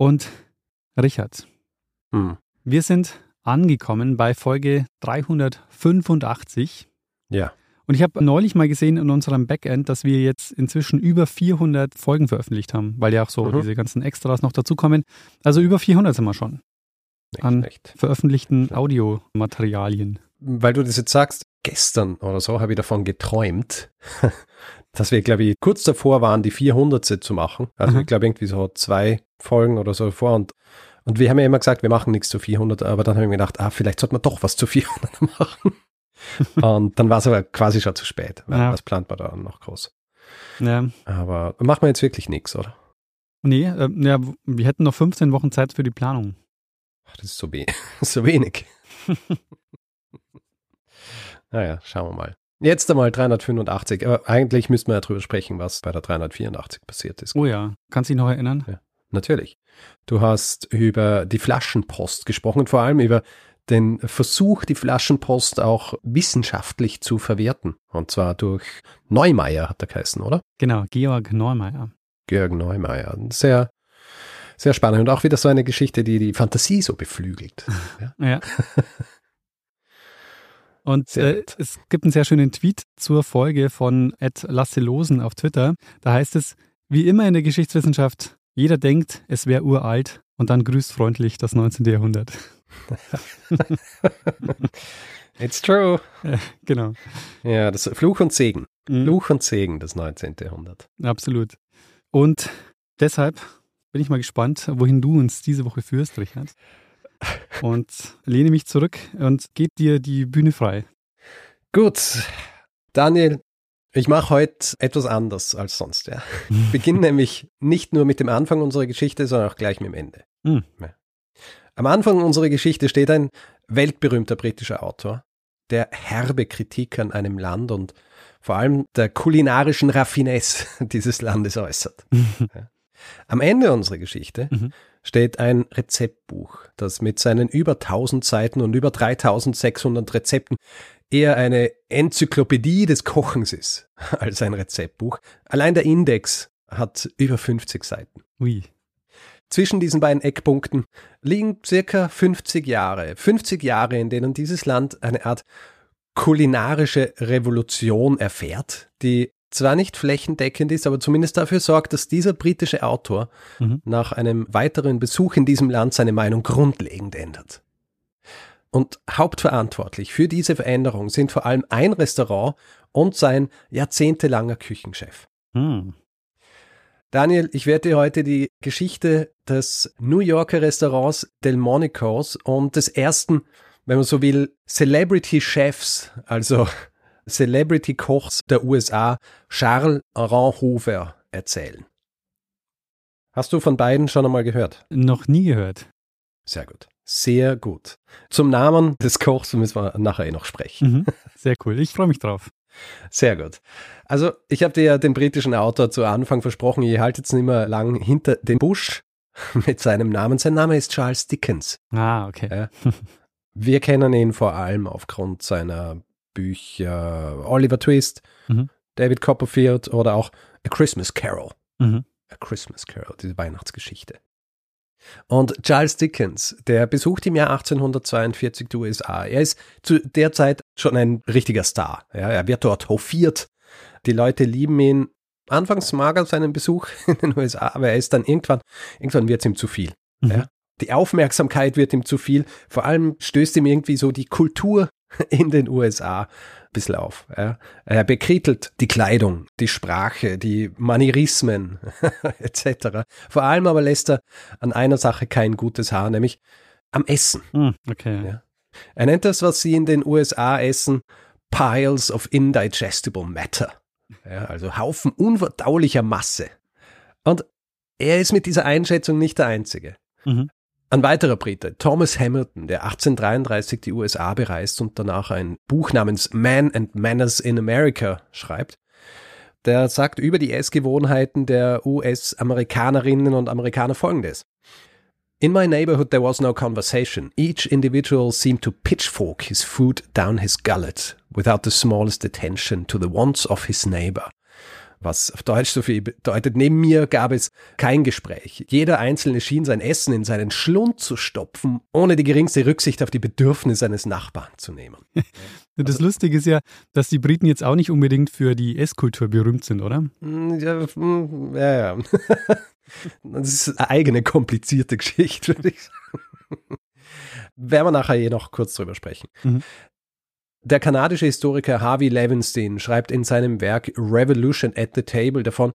Und Richard, Hm. wir sind angekommen bei Folge 385 Ja. und ich habe neulich mal gesehen in unserem Backend, dass wir jetzt inzwischen über 400 Folgen veröffentlicht haben, weil ja auch so Mhm. diese ganzen Extras noch dazukommen. Also über 400 sind wir schon Nicht An- schlecht. veröffentlichten Audiomaterialien. Weil du das jetzt sagst, gestern oder so habe ich davon geträumt, dass wir, glaube ich, kurz davor waren, die 400. zu machen. Also Mhm. ich glaube irgendwie so zwei Folgen oder so vor und und wir haben ja immer gesagt, wir machen nichts zu 400, aber dann habe ich mir gedacht, ah, vielleicht sollte man doch was zu 400 machen. und dann war es aber quasi schon zu spät, weil Ja. was plant man da noch groß? Ja, Aber machen wir jetzt wirklich nichts, oder? nee, äh, ja, wir hätten noch 15 Wochen Zeit für die Planung. Ach, das ist so, we so wenig. naja, schauen wir mal. Jetzt einmal 385, aber eigentlich müssten wir ja drüber sprechen, was bei der 384 passiert ist. Oh ja, kannst du dich noch erinnern? Natürlich. Du hast über die Flaschenpost gesprochen und vor allem über den Versuch, die Flaschenpost auch wissenschaftlich zu verwerten. Und zwar durch Neumeier, hat er geheißen, oder? Genau, Georg Neumeier. Georg Neumeier. Sehr, sehr spannend. Und auch wieder so eine Geschichte, die die Fantasie so beflügelt. Ja. Ja. Und äh, es gibt einen sehr schönen Tweet zur Folge von Ed Lasselosen auf Twitter. Da heißt es, wie immer in der Geschichtswissenschaft, jeder denkt, es wäre uralt und dann grüßt freundlich das 19. Jahrhundert. It's true. Genau. Ja, das Fluch und Segen. Mhm. Fluch und Segen des 19. Jahrhunderts. Absolut. Und deshalb bin ich mal gespannt, wohin du uns diese Woche führst, Richard. Und lehne mich zurück und gebe dir die Bühne frei. Gut, Daniel, ich mache heute etwas anders als sonst. Ja. Ich beginne nämlich nicht nur mit dem Anfang unserer Geschichte, sondern auch gleich mit dem Ende. Hm. Ja. Am Anfang unserer Geschichte steht ein weltberühmter britischer Autor, der herbe Kritik an einem Land und vor allem der kulinarischen Raffinesse dieses Landes äußert. Am Ende unserer Geschichte Mhm. steht ein Rezeptbuch, das mit seinen über 1000 Seiten und über 3600 Rezepten eher eine Enzyklopädie des Kochens ist als ein Rezeptbuch. Allein der Index hat über 50 Seiten. Ui. Zwischen diesen beiden Eckpunkten liegen circa 50 Jahre. 50 Jahre, in denen dieses Land eine Art kulinarische Revolution erfährt, die zwar nicht flächendeckend ist, aber zumindest dafür sorgt, dass dieser britische Autor Mhm. nach einem weiteren Besuch in diesem Land seine Meinung grundlegend ändert. Und hauptverantwortlich für diese Veränderung sind vor allem ein Restaurant und sein jahrzehntelanger Küchenchef. Hm. Daniel, ich werde dir heute die Geschichte des New Yorker Restaurants Delmonicos und des ersten, wenn man so will, Celebrity Chefs, also Celebrity Kochs der USA, Charles Ranhofer, erzählen. Hast du von beiden schon einmal gehört? Noch nie gehört. Sehr gut. Sehr gut. Zum Namen des Kochs müssen wir nachher eh noch sprechen. Mhm. Sehr cool. Ich freue mich drauf. Sehr gut. Also, ich habe dir ja den britischen Autor zu Anfang versprochen, ihr haltet es nicht mehr lang hinter dem Busch mit seinem Namen. Sein Name ist Charles Dickens. Ah, okay. Ja. Wir kennen ihn vor allem aufgrund seiner Bücher Oliver Twist, Mhm. David Copperfield oder auch A Christmas Carol. Mhm. A Christmas Carol, diese Weihnachtsgeschichte. Und Charles Dickens, der besucht im Jahr 1842 die USA. Er ist zu der Zeit schon ein richtiger Star. Ja, er wird dort hofiert. Die Leute lieben ihn. Anfangs mag er seinen Besuch in den USA, aber er ist dann irgendwann, irgendwann wird es ihm zu viel. Mhm. Ja. Die Aufmerksamkeit wird ihm zu viel. Vor allem stößt ihm irgendwie so die Kultur in den USA ein bisschen auf. Ja. Er bekrittelt die Kleidung, die Sprache, die Manierismen etc. Vor allem aber lässt er an einer Sache kein gutes Haar, nämlich am Essen. Hm, okay. Ja. Er nennt das, was sie in den USA essen, Piles of Indigestible Matter. Ja, also Haufen unverdaulicher Masse. Und er ist mit dieser Einschätzung nicht der Einzige. Mhm. Ein weiterer Brite, Thomas Hamilton, der 1833 die USA bereist und danach ein Buch namens Man and Manners in America schreibt, der sagt über die Essgewohnheiten der US-Amerikanerinnen und Amerikaner folgendes. In my neighborhood there was no conversation. Each individual seemed to pitchfork his food down his gullet without the smallest attention to the wants of his neighbor. Was auf Deutsch so viel bedeutet, neben mir gab es kein Gespräch. Jeder Einzelne schien sein Essen in seinen Schlund zu stopfen, ohne die geringste Rücksicht auf die Bedürfnisse seines Nachbarn zu nehmen. Das also, Lustige ist ja, dass die Briten jetzt auch nicht unbedingt für die Esskultur berühmt sind, oder? Mm, ja, mm, ja. ja. Das ist eine eigene komplizierte Geschichte, würde ich sagen. Werden wir nachher eh noch kurz drüber sprechen. Mhm. Der kanadische Historiker Harvey Levinstein schreibt in seinem Werk Revolution at the Table davon,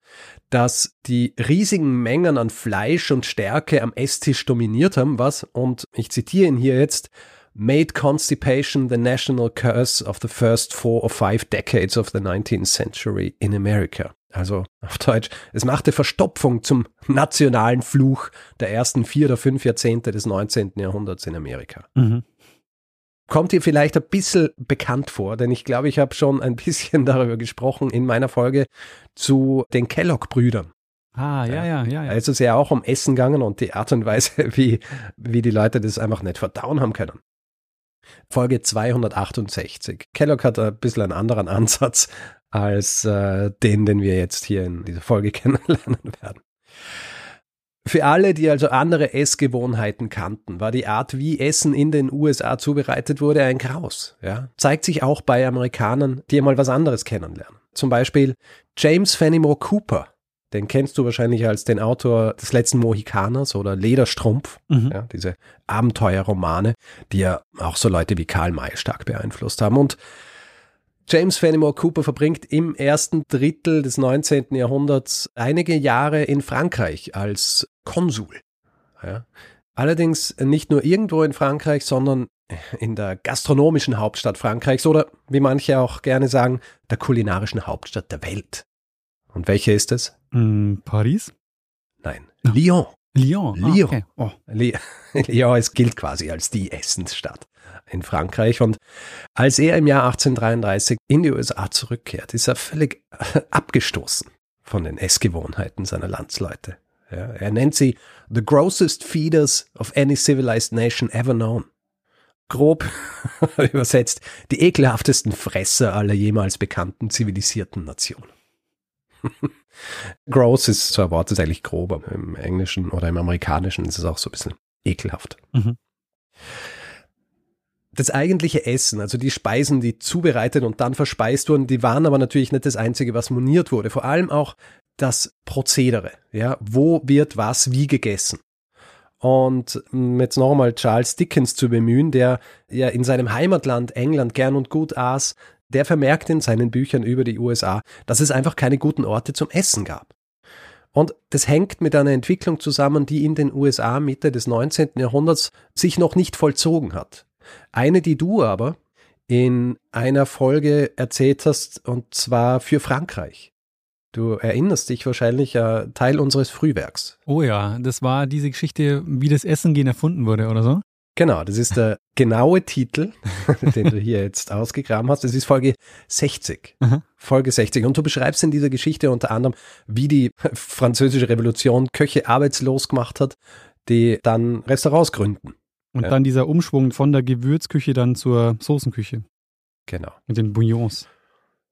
dass die riesigen Mengen an Fleisch und Stärke am Esstisch dominiert haben, was, und ich zitiere ihn hier jetzt, made constipation the national curse of the first four or five decades of the 19th century in America. Also auf Deutsch, es machte Verstopfung zum nationalen Fluch der ersten vier oder fünf Jahrzehnte des 19. Jahrhunderts in Amerika. Mhm kommt dir vielleicht ein bisschen bekannt vor, denn ich glaube, ich habe schon ein bisschen darüber gesprochen in meiner Folge zu den Kellogg-Brüdern. Ah, ja, ja, ja, ja. Also es ist ja auch um Essen gegangen und die Art und Weise, wie, wie die Leute das einfach nicht verdauen haben können. Folge 268. Kellogg hat ein bisschen einen anderen Ansatz als äh, den, den wir jetzt hier in dieser Folge kennenlernen werden. Für alle, die also andere Essgewohnheiten kannten, war die Art, wie Essen in den USA zubereitet wurde, ein Graus. Ja? Zeigt sich auch bei Amerikanern, die einmal was anderes kennenlernen. Zum Beispiel James Fenimore Cooper. Den kennst du wahrscheinlich als den Autor des letzten Mohikaners oder Lederstrumpf, mhm. ja, diese Abenteuerromane, die ja auch so Leute wie Karl May stark beeinflusst haben. Und James Fenimore Cooper verbringt im ersten Drittel des 19. Jahrhunderts einige Jahre in Frankreich als Konsul. Ja. Allerdings nicht nur irgendwo in Frankreich, sondern in der gastronomischen Hauptstadt Frankreichs oder, wie manche auch gerne sagen, der kulinarischen Hauptstadt der Welt. Und welche ist es? Mm, Paris? Nein, Lyon. Lyon. Ah, Lyon. Okay. Oh. Lyon, es gilt quasi als die Essensstadt in Frankreich. Und als er im Jahr 1833 in die USA zurückkehrt, ist er völlig abgestoßen von den Essgewohnheiten seiner Landsleute. Ja, er nennt sie the grossest feeders of any civilized nation ever known. Grob übersetzt, die ekelhaftesten Fresser aller jemals bekannten zivilisierten Nationen. Gross ist so ein Wort, das ist eigentlich grob, aber im Englischen oder im Amerikanischen ist es auch so ein bisschen ekelhaft. Mhm das eigentliche Essen, also die Speisen, die zubereitet und dann verspeist wurden, die waren aber natürlich nicht das Einzige, was moniert wurde. Vor allem auch das Prozedere. Ja, wo wird was wie gegessen? Und jetzt nochmal Charles Dickens zu bemühen, der ja in seinem Heimatland England gern und gut aß, der vermerkt in seinen Büchern über die USA, dass es einfach keine guten Orte zum Essen gab. Und das hängt mit einer Entwicklung zusammen, die in den USA Mitte des 19. Jahrhunderts sich noch nicht vollzogen hat. Eine, die du aber in einer Folge erzählt hast, und zwar für Frankreich. Du erinnerst dich wahrscheinlich ja Teil unseres Frühwerks. Oh ja, das war diese Geschichte, wie das Essen gehen erfunden wurde, oder so? Genau, das ist der genaue Titel, den du hier jetzt ausgegraben hast. Das ist Folge 60. Aha. Folge 60. Und du beschreibst in dieser Geschichte unter anderem, wie die französische Revolution Köche arbeitslos gemacht hat, die dann Restaurants gründen. Und ja. dann dieser Umschwung von der Gewürzküche dann zur Soßenküche. Genau. Mit den Bouillons.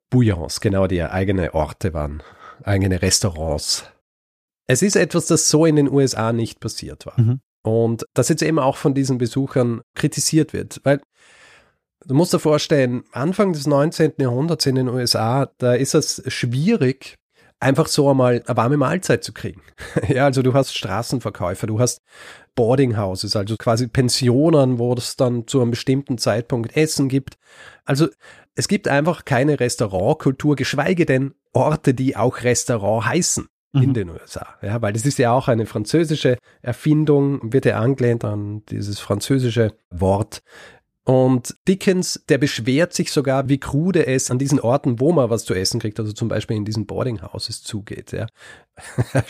Bouillons, genau, die eigene Orte waren, eigene Restaurants. Es ist etwas, das so in den USA nicht passiert war. Mhm. Und das jetzt eben auch von diesen Besuchern kritisiert wird, weil du musst dir vorstellen, Anfang des 19. Jahrhunderts in den USA, da ist es schwierig, einfach so einmal eine warme Mahlzeit zu kriegen. ja, also du hast Straßenverkäufer, du hast Boarding Houses, also quasi Pensionen, wo es dann zu einem bestimmten Zeitpunkt Essen gibt. Also es gibt einfach keine Restaurantkultur, geschweige denn Orte, die auch Restaurant heißen in mhm. den USA. Ja, weil das ist ja auch eine französische Erfindung, wird ja angelehnt an dieses französische Wort Und Dickens, der beschwert sich sogar, wie krude es an diesen Orten, wo man was zu essen kriegt, also zum Beispiel in diesen Boarding Houses zugeht. Ja. Er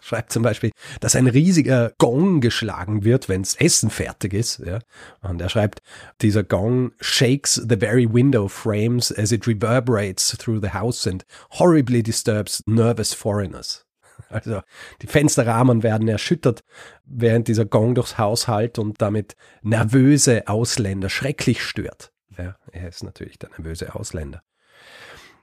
schreibt zum Beispiel, dass ein riesiger Gong geschlagen wird, wenns Essen fertig ist. Ja. Und er schreibt, dieser Gong shakes the very window frames as it reverberates through the house and horribly disturbs nervous foreigners. Also die Fensterrahmen werden erschüttert, während dieser Gong durchs Haus hallt und damit nervöse Ausländer schrecklich stört. Ja, er ist natürlich der nervöse Ausländer.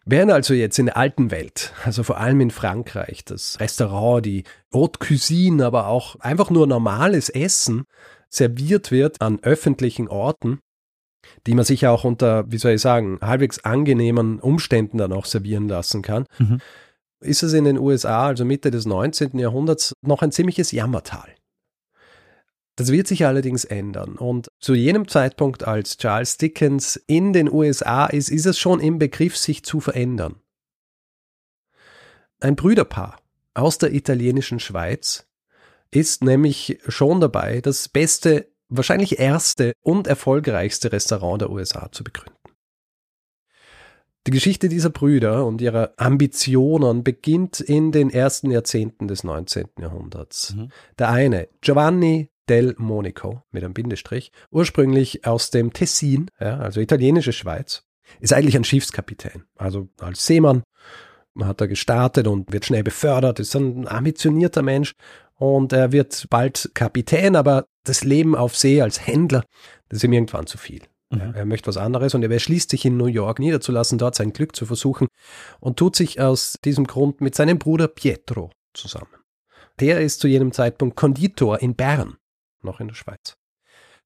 Während also jetzt in der alten Welt, also vor allem in Frankreich, das Restaurant, die Haute Cuisine, aber auch einfach nur normales Essen serviert wird an öffentlichen Orten, die man sich auch unter, wie soll ich sagen, halbwegs angenehmen Umständen dann auch servieren lassen kann, mhm ist es in den USA, also Mitte des 19. Jahrhunderts, noch ein ziemliches Jammertal. Das wird sich allerdings ändern. Und zu jenem Zeitpunkt, als Charles Dickens in den USA ist, ist es schon im Begriff, sich zu verändern. Ein Brüderpaar aus der italienischen Schweiz ist nämlich schon dabei, das beste, wahrscheinlich erste und erfolgreichste Restaurant der USA zu begründen. Die Geschichte dieser Brüder und ihrer Ambitionen beginnt in den ersten Jahrzehnten des 19. Jahrhunderts. Mhm. Der eine, Giovanni del Monico mit einem Bindestrich, ursprünglich aus dem Tessin, ja, also italienische Schweiz, ist eigentlich ein Schiffskapitän, also als Seemann hat er gestartet und wird schnell befördert, ist ein ambitionierter Mensch und er wird bald Kapitän, aber das Leben auf See als Händler, das ist ihm irgendwann zu viel. Mhm. Er möchte was anderes und er beschließt sich in New York niederzulassen, dort sein Glück zu versuchen und tut sich aus diesem Grund mit seinem Bruder Pietro zusammen. Der ist zu jenem Zeitpunkt Konditor in Bern, noch in der Schweiz.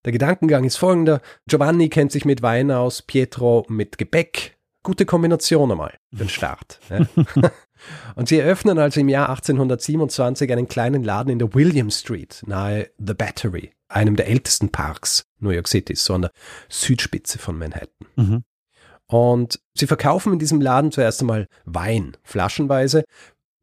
Der Gedankengang ist folgender. Giovanni kennt sich mit Wein aus, Pietro mit Gebäck. Gute Kombination einmal, den Start. Ja. Und sie eröffnen also im Jahr 1827 einen kleinen Laden in der William Street, nahe The Battery, einem der ältesten Parks New York City, so an der Südspitze von Manhattan. Mhm. Und sie verkaufen in diesem Laden zuerst einmal Wein, flaschenweise,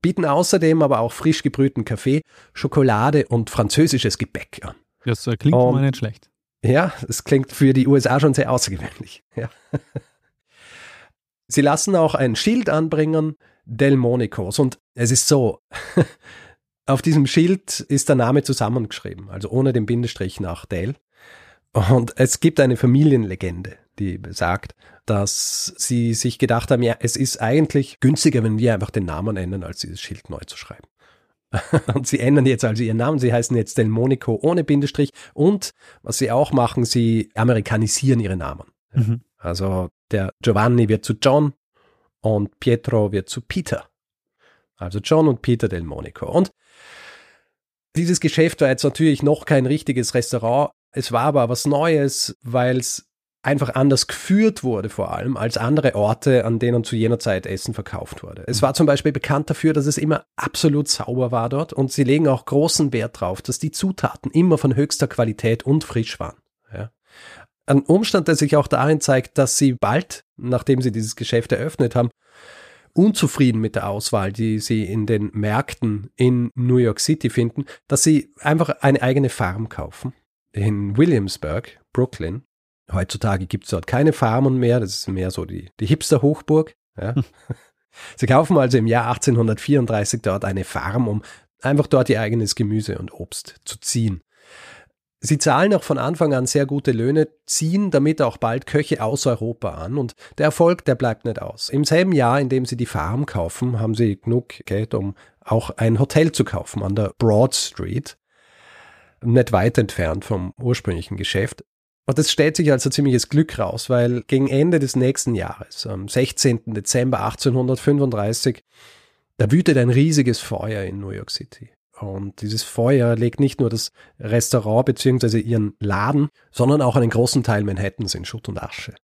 bieten außerdem aber auch frisch gebrühten Kaffee, Schokolade und französisches Gebäck an. Das äh, klingt und, mal nicht schlecht. Ja, das klingt für die USA schon sehr außergewöhnlich. Ja. Sie lassen auch ein Schild anbringen, Delmonicos. Und es ist so, auf diesem Schild ist der Name zusammengeschrieben, also ohne den Bindestrich nach Del. Und es gibt eine Familienlegende, die sagt, dass sie sich gedacht haben, ja, es ist eigentlich günstiger, wenn wir einfach den Namen ändern, als dieses Schild neu zu schreiben. Und sie ändern jetzt also ihren Namen, sie heißen jetzt Delmonico ohne Bindestrich und was sie auch machen, sie amerikanisieren ihre Namen. Mhm. Also der Giovanni wird zu John und Pietro wird zu Peter. Also John und Peter Delmonico. Und dieses Geschäft war jetzt natürlich noch kein richtiges Restaurant. Es war aber was Neues, weil es einfach anders geführt wurde, vor allem als andere Orte, an denen zu jener Zeit Essen verkauft wurde. Es war zum Beispiel bekannt dafür, dass es immer absolut sauber war dort und sie legen auch großen Wert darauf, dass die Zutaten immer von höchster Qualität und frisch waren. Ein Umstand, der sich auch darin zeigt, dass sie bald, nachdem sie dieses Geschäft eröffnet haben, unzufrieden mit der Auswahl, die sie in den Märkten in New York City finden, dass sie einfach eine eigene Farm kaufen. In Williamsburg, Brooklyn. Heutzutage gibt es dort keine Farmen mehr, das ist mehr so die, die Hipster-Hochburg. Ja. sie kaufen also im Jahr 1834 dort eine Farm, um einfach dort ihr eigenes Gemüse und Obst zu ziehen. Sie zahlen auch von Anfang an sehr gute Löhne, ziehen damit auch bald Köche aus Europa an und der Erfolg, der bleibt nicht aus. Im selben Jahr, in dem sie die Farm kaufen, haben sie genug Geld, um auch ein Hotel zu kaufen an der Broad Street, nicht weit entfernt vom ursprünglichen Geschäft. Und das stellt sich als ein ziemliches Glück raus, weil gegen Ende des nächsten Jahres, am 16. Dezember 1835, da wütet ein riesiges Feuer in New York City. Und dieses Feuer legt nicht nur das Restaurant bzw. ihren Laden, sondern auch einen großen Teil Manhattans in Schutt und Asche.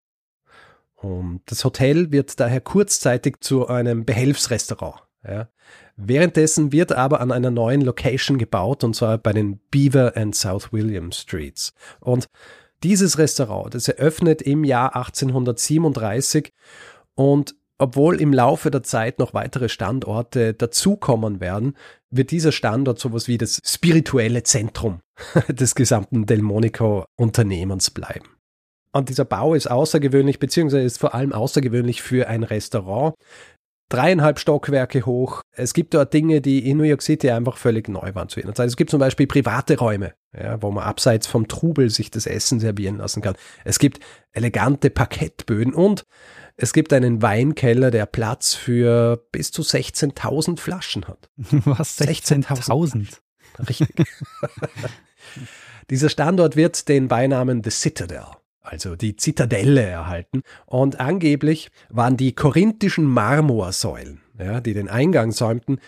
Und das Hotel wird daher kurzzeitig zu einem Behelfsrestaurant. Ja. Währenddessen wird aber an einer neuen Location gebaut, und zwar bei den Beaver and South William Streets. Und dieses Restaurant, das eröffnet im Jahr 1837 und obwohl im Laufe der Zeit noch weitere Standorte dazukommen werden, wird dieser Standort sowas wie das spirituelle Zentrum des gesamten Delmonico Unternehmens bleiben. Und dieser Bau ist außergewöhnlich, beziehungsweise ist vor allem außergewöhnlich für ein Restaurant. Dreieinhalb Stockwerke hoch. Es gibt dort Dinge, die in New York City einfach völlig neu waren zu jener Zeit. Es gibt zum Beispiel private Räume, ja, wo man abseits vom Trubel sich das Essen servieren lassen kann. Es gibt elegante Parkettböden und es gibt einen Weinkeller, der Platz für bis zu 16.000 Flaschen hat. Was? 16.000? Richtig. Dieser Standort wird den Beinamen The Citadel, also die Zitadelle, erhalten. Und angeblich waren die korinthischen Marmorsäulen, ja, die den Eingang säumten,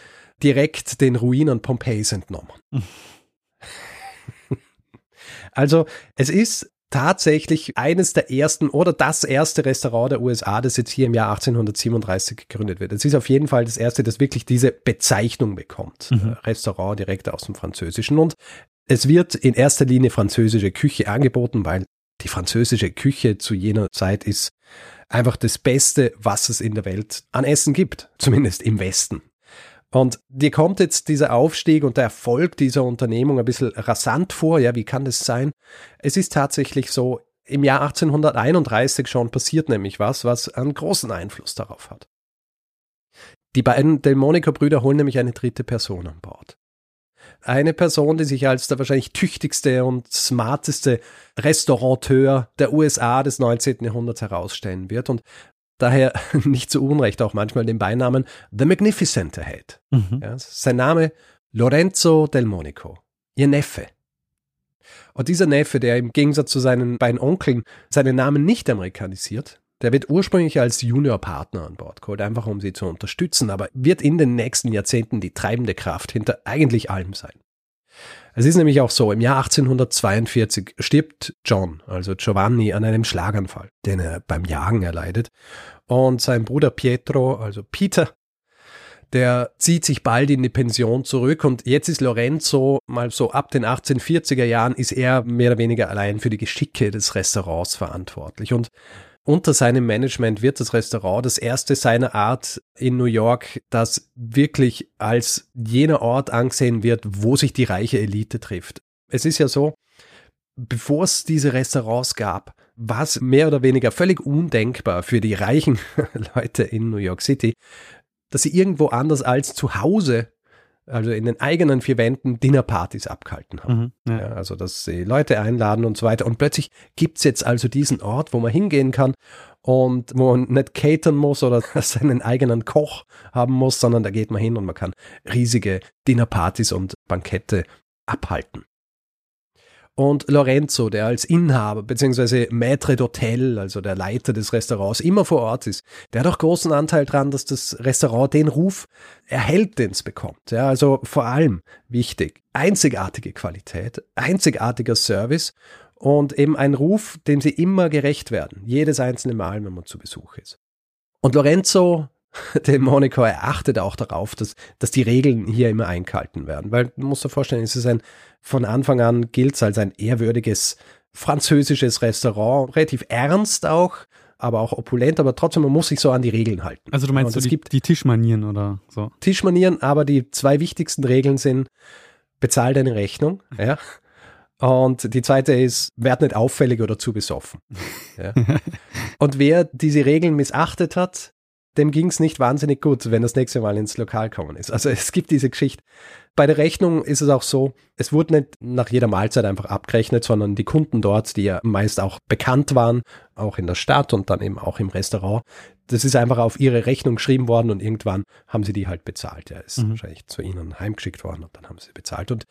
direkt den Ruinen Pompeis entnommen. also es ist tatsächlich eines der ersten oder das erste Restaurant der USA, das jetzt hier im Jahr 1837 gegründet wird. Es ist auf jeden Fall das erste, das wirklich diese Bezeichnung bekommt. Mhm. Restaurant direkt aus dem Französischen. Und es wird in erster Linie französische Küche angeboten, weil die französische Küche zu jener Zeit ist einfach das Beste, was es in der Welt an Essen gibt, zumindest im Westen. Und dir kommt jetzt dieser Aufstieg und der Erfolg dieser Unternehmung ein bisschen rasant vor. Ja, wie kann das sein? Es ist tatsächlich so, im Jahr 1831 schon passiert nämlich was, was einen großen Einfluss darauf hat. Die beiden Delmonico-Brüder holen nämlich eine dritte Person an Bord eine Person, die sich als der wahrscheinlich tüchtigste und smarteste Restaurateur der USA des 19. Jahrhunderts herausstellen wird und daher nicht zu Unrecht auch manchmal den Beinamen The Magnificent erhält. Mhm. Ja, sein Name Lorenzo del Monico, ihr Neffe. Und dieser Neffe, der im Gegensatz zu seinen beiden Onkeln seinen Namen nicht amerikanisiert, der wird ursprünglich als Juniorpartner an Bord geholt, einfach um sie zu unterstützen, aber wird in den nächsten Jahrzehnten die treibende Kraft hinter eigentlich allem sein. Es ist nämlich auch so, im Jahr 1842 stirbt John, also Giovanni, an einem Schlaganfall, den er beim Jagen erleidet. Und sein Bruder Pietro, also Peter, der zieht sich bald in die Pension zurück und jetzt ist Lorenzo mal so ab den 1840er Jahren ist er mehr oder weniger allein für die Geschicke des Restaurants verantwortlich und unter seinem Management wird das Restaurant das erste seiner Art in New York, das wirklich als jener Ort angesehen wird, wo sich die reiche Elite trifft. Es ist ja so, bevor es diese Restaurants gab, war es mehr oder weniger völlig undenkbar für die reichen Leute in New York City, dass sie irgendwo anders als zu Hause also in den eigenen vier Wänden Dinnerpartys abgehalten haben. Mhm, ja. Ja, also dass sie Leute einladen und so weiter. Und plötzlich gibt's jetzt also diesen Ort, wo man hingehen kann und wo man nicht catern muss oder seinen eigenen Koch haben muss, sondern da geht man hin und man kann riesige Dinnerpartys und Bankette abhalten. Und Lorenzo, der als Inhaber bzw. Maître d'Hotel, also der Leiter des Restaurants, immer vor Ort ist, der hat auch großen Anteil daran, dass das Restaurant den Ruf erhält, den es bekommt. Ja, also vor allem wichtig, einzigartige Qualität, einzigartiger Service und eben ein Ruf, dem sie immer gerecht werden, jedes einzelne Mal, wenn man zu Besuch ist. Und Lorenzo der Monaco erachtet auch darauf, dass, dass die Regeln hier immer eingehalten werden. Weil du musst dir vorstellen, es ist ein, von Anfang an gilt es als ein ehrwürdiges französisches Restaurant, relativ ernst auch, aber auch opulent, aber trotzdem, man muss sich so an die Regeln halten. Also du meinst so die, die Tischmanieren oder so? Tischmanieren, aber die zwei wichtigsten Regeln sind, bezahl deine Rechnung, ja. Und die zweite ist, werd nicht auffällig oder zu besoffen. Ja. Und wer diese Regeln missachtet hat, dem ging es nicht wahnsinnig gut, wenn das nächste Mal ins Lokal kommen ist. Also es gibt diese Geschichte. Bei der Rechnung ist es auch so, es wurde nicht nach jeder Mahlzeit einfach abgerechnet, sondern die Kunden dort, die ja meist auch bekannt waren, auch in der Stadt und dann eben auch im Restaurant, das ist einfach auf ihre Rechnung geschrieben worden und irgendwann haben sie die halt bezahlt. Ja, ist mhm. wahrscheinlich zu ihnen heimgeschickt worden und dann haben sie bezahlt. Und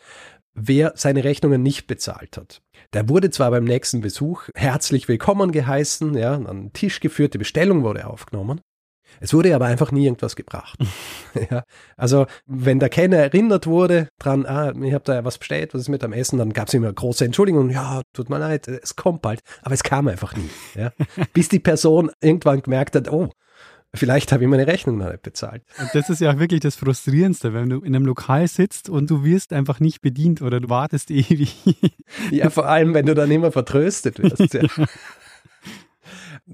wer seine Rechnungen nicht bezahlt hat, der wurde zwar beim nächsten Besuch herzlich willkommen geheißen, ja, an den Tisch geführt, die Bestellung wurde aufgenommen, es wurde aber einfach nie irgendwas gebracht. ja, also wenn der Kenner erinnert wurde dran, ah, ich habe da was bestellt, was ist mit am Essen, dann gab es immer große Entschuldigungen, ja, tut mir leid, es kommt bald, aber es kam einfach nie. Ja, bis die Person irgendwann gemerkt hat, oh, Vielleicht habe ich meine Rechnung noch nicht bezahlt. Und das ist ja wirklich das Frustrierendste, wenn du in einem Lokal sitzt und du wirst einfach nicht bedient oder du wartest ewig. Ja, vor allem, wenn du dann immer vertröstet wirst. Ja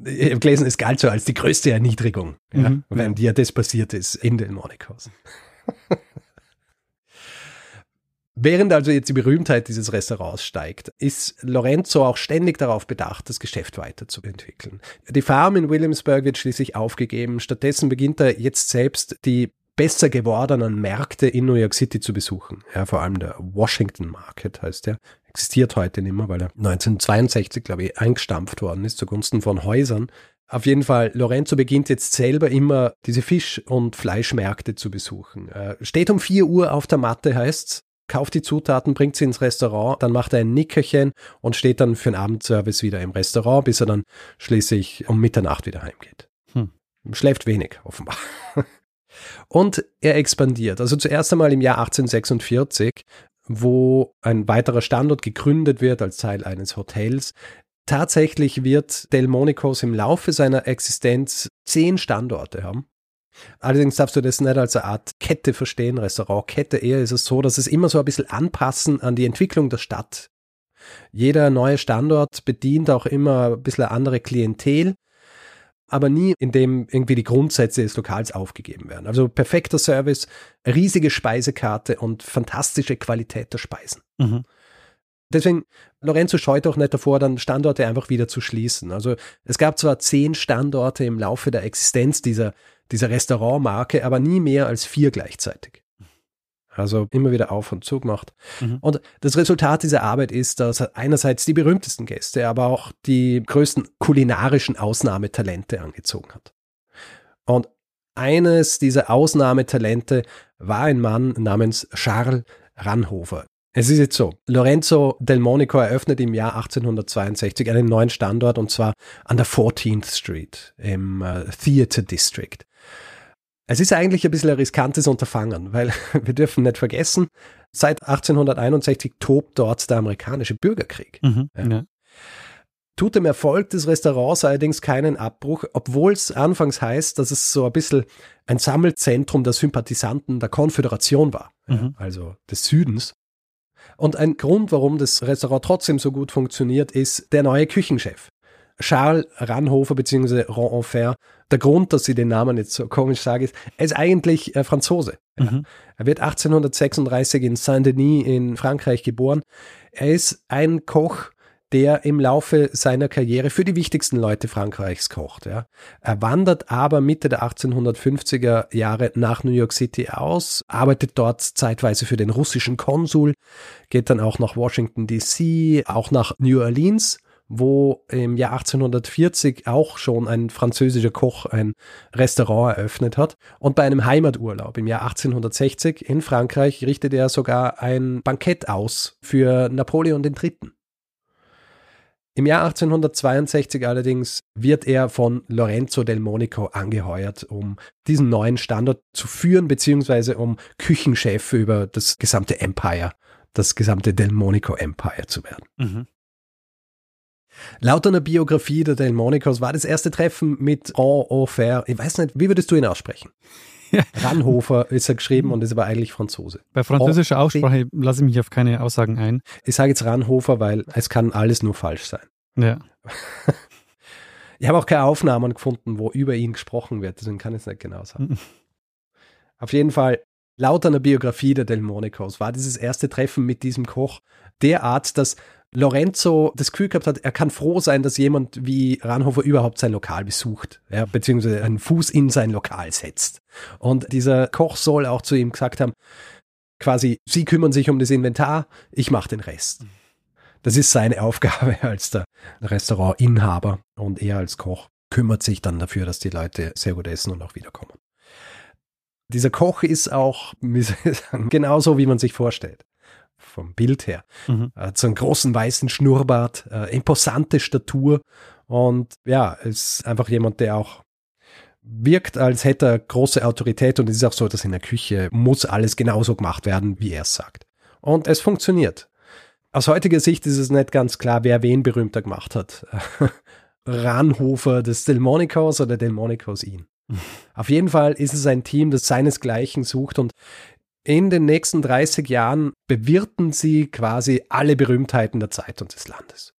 ich habe gelesen, es galt so als die größte Erniedrigung, ja, mhm, wenn dir das passiert ist in den Monikos. Während also jetzt die Berühmtheit dieses Restaurants steigt, ist Lorenzo auch ständig darauf bedacht, das Geschäft weiterzuentwickeln. Die Farm in Williamsburg wird schließlich aufgegeben. Stattdessen beginnt er jetzt selbst die besser gewordenen Märkte in New York City zu besuchen. Ja, vor allem der Washington Market heißt der. Existiert heute nicht mehr, weil er 1962, glaube ich, eingestampft worden ist zugunsten von Häusern. Auf jeden Fall, Lorenzo beginnt jetzt selber immer diese Fisch- und Fleischmärkte zu besuchen. Er steht um 4 Uhr auf der Matte, heißt's, kauft die Zutaten, bringt sie ins Restaurant, dann macht er ein Nickerchen und steht dann für den Abendservice wieder im Restaurant, bis er dann schließlich um Mitternacht wieder heimgeht. Hm. Schläft wenig, offenbar. Und er expandiert. Also zuerst einmal im Jahr 1846, wo ein weiterer Standort gegründet wird als Teil eines Hotels. Tatsächlich wird Delmonicos im Laufe seiner Existenz zehn Standorte haben. Allerdings darfst du das nicht als eine Art Kette verstehen, Restaurantkette. Eher ist es so, dass es immer so ein bisschen anpassen an die Entwicklung der Stadt. Jeder neue Standort bedient auch immer ein bisschen eine andere Klientel, aber nie indem irgendwie die Grundsätze des Lokals aufgegeben werden. Also perfekter Service, riesige Speisekarte und fantastische Qualität der Speisen. Mhm. Deswegen, Lorenzo scheut auch nicht davor, dann Standorte einfach wieder zu schließen. Also es gab zwar zehn Standorte im Laufe der Existenz dieser dieser Restaurantmarke, aber nie mehr als vier gleichzeitig. Also immer wieder auf und zu gemacht. Mhm. Und das Resultat dieser Arbeit ist, dass er einerseits die berühmtesten Gäste, aber auch die größten kulinarischen Ausnahmetalente angezogen hat. Und eines dieser Ausnahmetalente war ein Mann namens Charles Ranhofer. Es ist jetzt so, Lorenzo del Monico eröffnet im Jahr 1862 einen neuen Standort und zwar an der 14th Street im uh, Theater District. Es ist eigentlich ein bisschen ein riskantes Unterfangen, weil wir dürfen nicht vergessen, seit 1861 tobt dort der amerikanische Bürgerkrieg. Mhm, ja. Ja. Tut dem Erfolg des Restaurants allerdings keinen Abbruch, obwohl es anfangs heißt, dass es so ein bisschen ein Sammelzentrum der Sympathisanten der Konföderation war, mhm. also des Südens. Und ein Grund, warum das Restaurant trotzdem so gut funktioniert, ist der neue Küchenchef. Charles Ranhofer bzw. Renenfer. Der Grund, dass ich den Namen jetzt so komisch sage, ist, er ist eigentlich äh, Franzose. Mhm. Er wird 1836 in Saint-Denis in Frankreich geboren. Er ist ein Koch, der im Laufe seiner Karriere für die wichtigsten Leute Frankreichs kocht. Ja. Er wandert aber Mitte der 1850er Jahre nach New York City aus, arbeitet dort zeitweise für den russischen Konsul, geht dann auch nach Washington DC, auch nach New Orleans wo im Jahr 1840 auch schon ein französischer Koch ein Restaurant eröffnet hat. Und bei einem Heimaturlaub im Jahr 1860 in Frankreich richtet er sogar ein Bankett aus für Napoleon III. Im Jahr 1862 allerdings wird er von Lorenzo del Monico angeheuert, um diesen neuen Standort zu führen, beziehungsweise um Küchenchef über das gesamte Empire, das gesamte Del Monico Empire zu werden. Mhm. Laut einer Biografie der Delmonicos war das erste Treffen mit Ron Aufer, ich weiß nicht, wie würdest du ihn aussprechen? Ranhofer ist er geschrieben und ist aber eigentlich Franzose. Bei französischer Aussprache lasse ich mich auf keine Aussagen ein. Ich sage jetzt Ranhofer, weil es kann alles nur falsch sein. Ja. Ich habe auch keine Aufnahmen gefunden, wo über ihn gesprochen wird, deswegen kann ich es nicht genau sagen. Mhm. Auf jeden Fall, laut einer Biografie der Delmonicos war dieses erste Treffen mit diesem Koch derart, dass Lorenzo das Gefühl gehabt hat, er kann froh sein, dass jemand wie Ranhofer überhaupt sein Lokal besucht, ja, beziehungsweise einen Fuß in sein Lokal setzt. Und dieser Koch soll auch zu ihm gesagt haben, quasi, Sie kümmern sich um das Inventar, ich mache den Rest. Das ist seine Aufgabe als der Restaurantinhaber und er als Koch kümmert sich dann dafür, dass die Leute sehr gut essen und auch wiederkommen. Dieser Koch ist auch, wie soll ich sagen, genauso, wie man sich vorstellt vom Bild her. Mhm. Hat so einen großen weißen Schnurrbart, äh, imposante Statur und ja, ist einfach jemand, der auch wirkt, als hätte er große Autorität und es ist auch so, dass in der Küche muss alles genauso gemacht werden, wie er es sagt. Und es funktioniert. Aus heutiger Sicht ist es nicht ganz klar, wer wen berühmter gemacht hat. Ranhofer des Delmonicos oder Delmonicos ihn. Auf jeden Fall ist es ein Team, das seinesgleichen sucht und in den nächsten 30 Jahren bewirten sie quasi alle Berühmtheiten der Zeit und des Landes.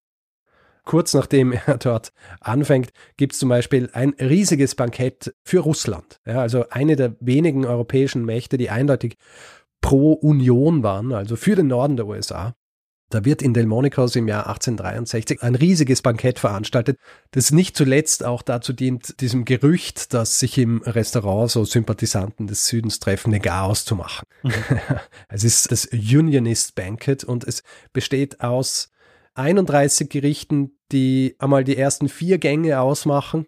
Kurz nachdem er dort anfängt, gibt es zum Beispiel ein riesiges Bankett für Russland. Ja, also eine der wenigen europäischen Mächte, die eindeutig pro Union waren, also für den Norden der USA. Da wird in Delmonico's im Jahr 1863 ein riesiges Bankett veranstaltet, das nicht zuletzt auch dazu dient, diesem Gerücht, dass sich im Restaurant so Sympathisanten des Südens treffen, den Chaos zu machen. Mhm. es ist das Unionist Banquet und es besteht aus 31 Gerichten, die einmal die ersten vier Gänge ausmachen,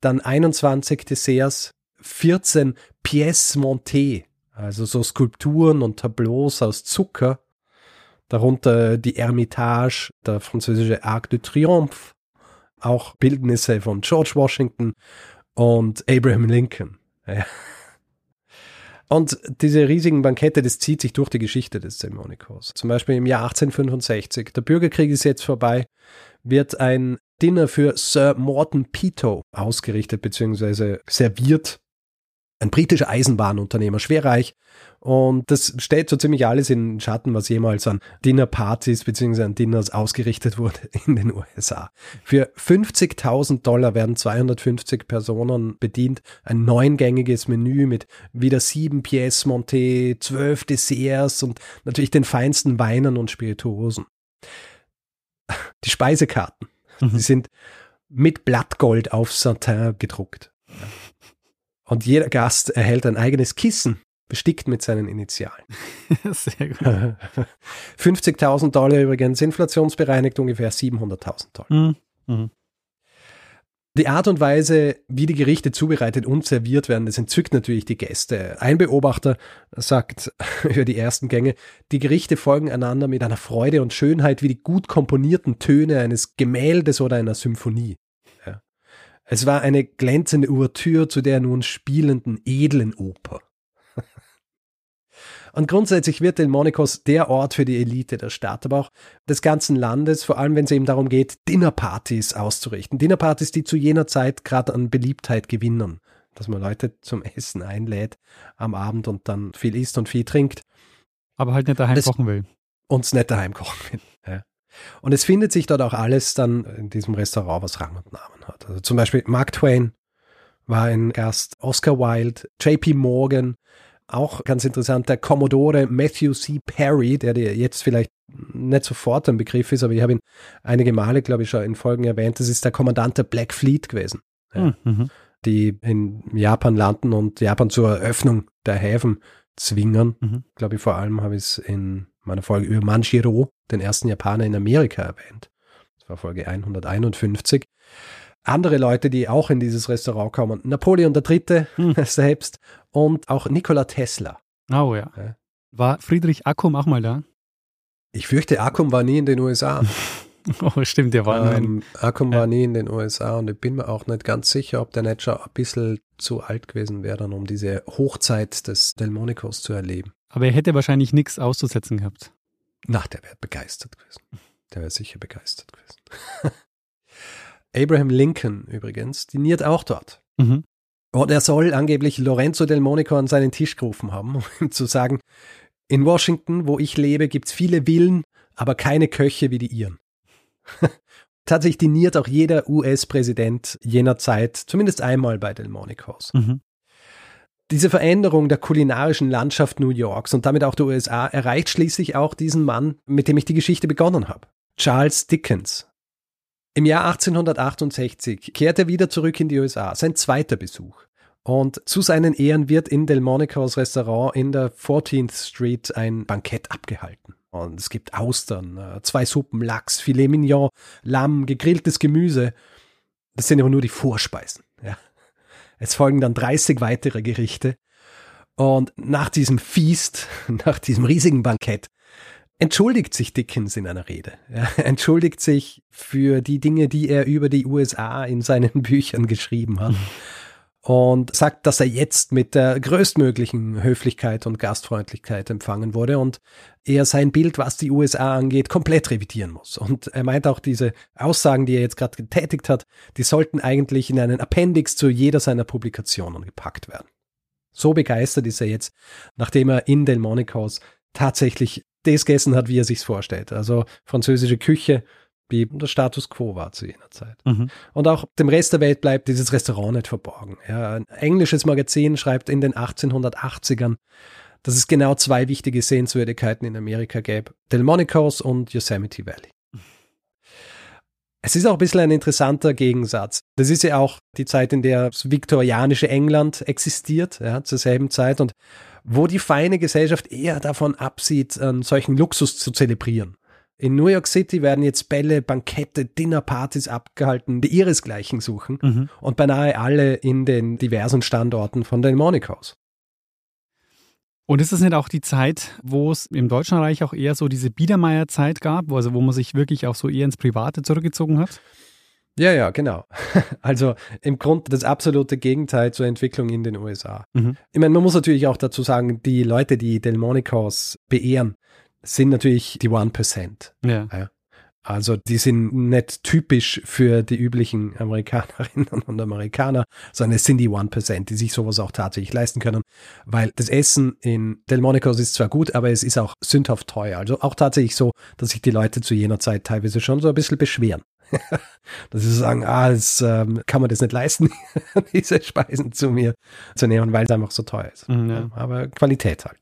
dann 21 Desserts, 14 Pièces montées, also so Skulpturen und Tableaus aus Zucker darunter die Ermitage, der französische Arc de Triomphe, auch Bildnisse von George Washington und Abraham Lincoln. Ja. Und diese riesigen Bankette, das zieht sich durch die Geschichte des Delmonicos. Zum Beispiel im Jahr 1865, der Bürgerkrieg ist jetzt vorbei, wird ein Dinner für Sir Morton Peto ausgerichtet bzw. serviert ein britischer Eisenbahnunternehmer, schwerreich. Und das stellt so ziemlich alles in Schatten, was jemals an Dinnerpartys bzw. an Dinners ausgerichtet wurde in den USA. Für 50.000 Dollar werden 250 Personen bedient. Ein neungängiges Menü mit wieder sieben Pièces montées, zwölf Desserts und natürlich den feinsten Weinen und Spirituosen. Die Speisekarten, mhm. die sind mit Blattgold auf Satin gedruckt. Und jeder Gast erhält ein eigenes Kissen, bestickt mit seinen Initialen. Sehr gut. 50.000 Dollar übrigens, inflationsbereinigt ungefähr 700.000 Dollar. Mhm. Mhm. Die Art und Weise, wie die Gerichte zubereitet und serviert werden, das entzückt natürlich die Gäste. Ein Beobachter sagt über die ersten Gänge, die Gerichte folgen einander mit einer Freude und Schönheit wie die gut komponierten Töne eines Gemäldes oder einer Symphonie. Es war eine glänzende Ouvertüre zu der nun spielenden edlen Oper. Und grundsätzlich wird Delmonicos der Ort für die Elite der Stadt, aber auch des ganzen Landes, vor allem wenn es eben darum geht, Dinnerpartys auszurichten. Dinnerpartys, die zu jener Zeit gerade an Beliebtheit gewinnen. Dass man Leute zum Essen einlädt am Abend und dann viel isst und viel trinkt. Aber halt nicht daheim das kochen will. Uns nicht daheim kochen will. Ja. Und es findet sich dort auch alles dann in diesem Restaurant, was Rang und Namen hat. Also zum Beispiel Mark Twain war ein Gast, Oscar Wilde, JP Morgan, auch ganz interessant, der Commodore Matthew C. Perry, der dir jetzt vielleicht nicht sofort ein Begriff ist, aber ich habe ihn einige Male, glaube ich, schon in Folgen erwähnt. Das ist der Kommandant der Black Fleet gewesen, ja, hm, mhm. die in Japan landen und Japan zur Eröffnung der Häfen zwingen. Mhm. Glaube ich, vor allem habe ich es in meiner Folge über Manjiro, den ersten Japaner in Amerika, erwähnt. Das war Folge 151. Andere Leute, die auch in dieses Restaurant kommen, Napoleon III. Hm. selbst und auch Nikola Tesla. Oh ja. ja. War Friedrich Akkum auch mal da? Ich fürchte, Akkum war nie in den USA. oh, stimmt, der war ähm, Akkum ja. war nie in den USA und ich bin mir auch nicht ganz sicher, ob der nicht schon ein bisschen zu alt gewesen wäre, dann um diese Hochzeit des Delmonicos zu erleben. Aber er hätte wahrscheinlich nichts auszusetzen gehabt. Na, der wäre begeistert gewesen. Der wäre sicher begeistert gewesen. Abraham Lincoln übrigens diniert auch dort. Mhm. Und er soll angeblich Lorenzo del Monico an seinen Tisch gerufen haben, um ihm zu sagen, in Washington, wo ich lebe, gibt es viele Villen, aber keine Köche wie die ihren. Tatsächlich diniert auch jeder US-Präsident jener Zeit zumindest einmal bei Delmonicos. Mhm. Diese Veränderung der kulinarischen Landschaft New Yorks und damit auch der USA erreicht schließlich auch diesen Mann, mit dem ich die Geschichte begonnen habe. Charles Dickens. Im Jahr 1868 kehrt er wieder zurück in die USA, sein zweiter Besuch. Und zu seinen Ehren wird in Delmonicos Restaurant in der 14th Street ein Bankett abgehalten. Und es gibt Austern, äh, zwei Suppen, Lachs, Filet Mignon, Lamm, gegrilltes Gemüse. Das sind aber nur die Vorspeisen. Es folgen dann 30 weitere Gerichte. Und nach diesem Feast, nach diesem riesigen Bankett, entschuldigt sich Dickens in einer Rede. Er entschuldigt sich für die Dinge, die er über die USA in seinen Büchern geschrieben hat. Und sagt, dass er jetzt mit der größtmöglichen Höflichkeit und Gastfreundlichkeit empfangen wurde und er sein Bild, was die USA angeht, komplett revidieren muss. Und er meint auch, diese Aussagen, die er jetzt gerade getätigt hat, die sollten eigentlich in einen Appendix zu jeder seiner Publikationen gepackt werden. So begeistert ist er jetzt, nachdem er in Delmonico's tatsächlich das gegessen hat, wie er sich's vorstellt. Also französische Küche, wie der Status quo war zu jener Zeit. Mhm. Und auch dem Rest der Welt bleibt dieses Restaurant nicht verborgen. Ja, ein englisches Magazin schreibt in den 1880ern, dass es genau zwei wichtige Sehenswürdigkeiten in Amerika gäbe. Delmonico's und Yosemite Valley. Es ist auch ein bisschen ein interessanter Gegensatz. Das ist ja auch die Zeit, in der das viktorianische England existiert, ja, zur selben Zeit und wo die feine Gesellschaft eher davon absieht, einen solchen Luxus zu zelebrieren. In New York City werden jetzt Bälle, Bankette, Dinnerpartys abgehalten, die ihresgleichen suchen mhm. und beinahe alle in den diversen Standorten von den Monaco's. Und ist das nicht auch die Zeit, wo es im Deutschen Reich auch eher so diese Biedermeier-Zeit gab, wo, also wo man sich wirklich auch so eher ins Private zurückgezogen hat? Ja, ja, genau. Also im Grunde das absolute Gegenteil zur Entwicklung in den USA. Mhm. Ich meine, man muss natürlich auch dazu sagen, die Leute, die Delmonicos beehren, sind natürlich die 1%. Ja. ja. Also die sind nicht typisch für die üblichen Amerikanerinnen und Amerikaner, sondern es sind die 1%, die sich sowas auch tatsächlich leisten können. Weil das Essen in Delmonicos ist zwar gut, aber es ist auch sündhaft teuer. Also auch tatsächlich so, dass sich die Leute zu jener Zeit teilweise schon so ein bisschen beschweren. dass sie sagen, ah, das, ähm, kann man das nicht leisten, diese Speisen zu mir zu nehmen, weil es einfach so teuer ist. Mhm, ja. Aber Qualität halt.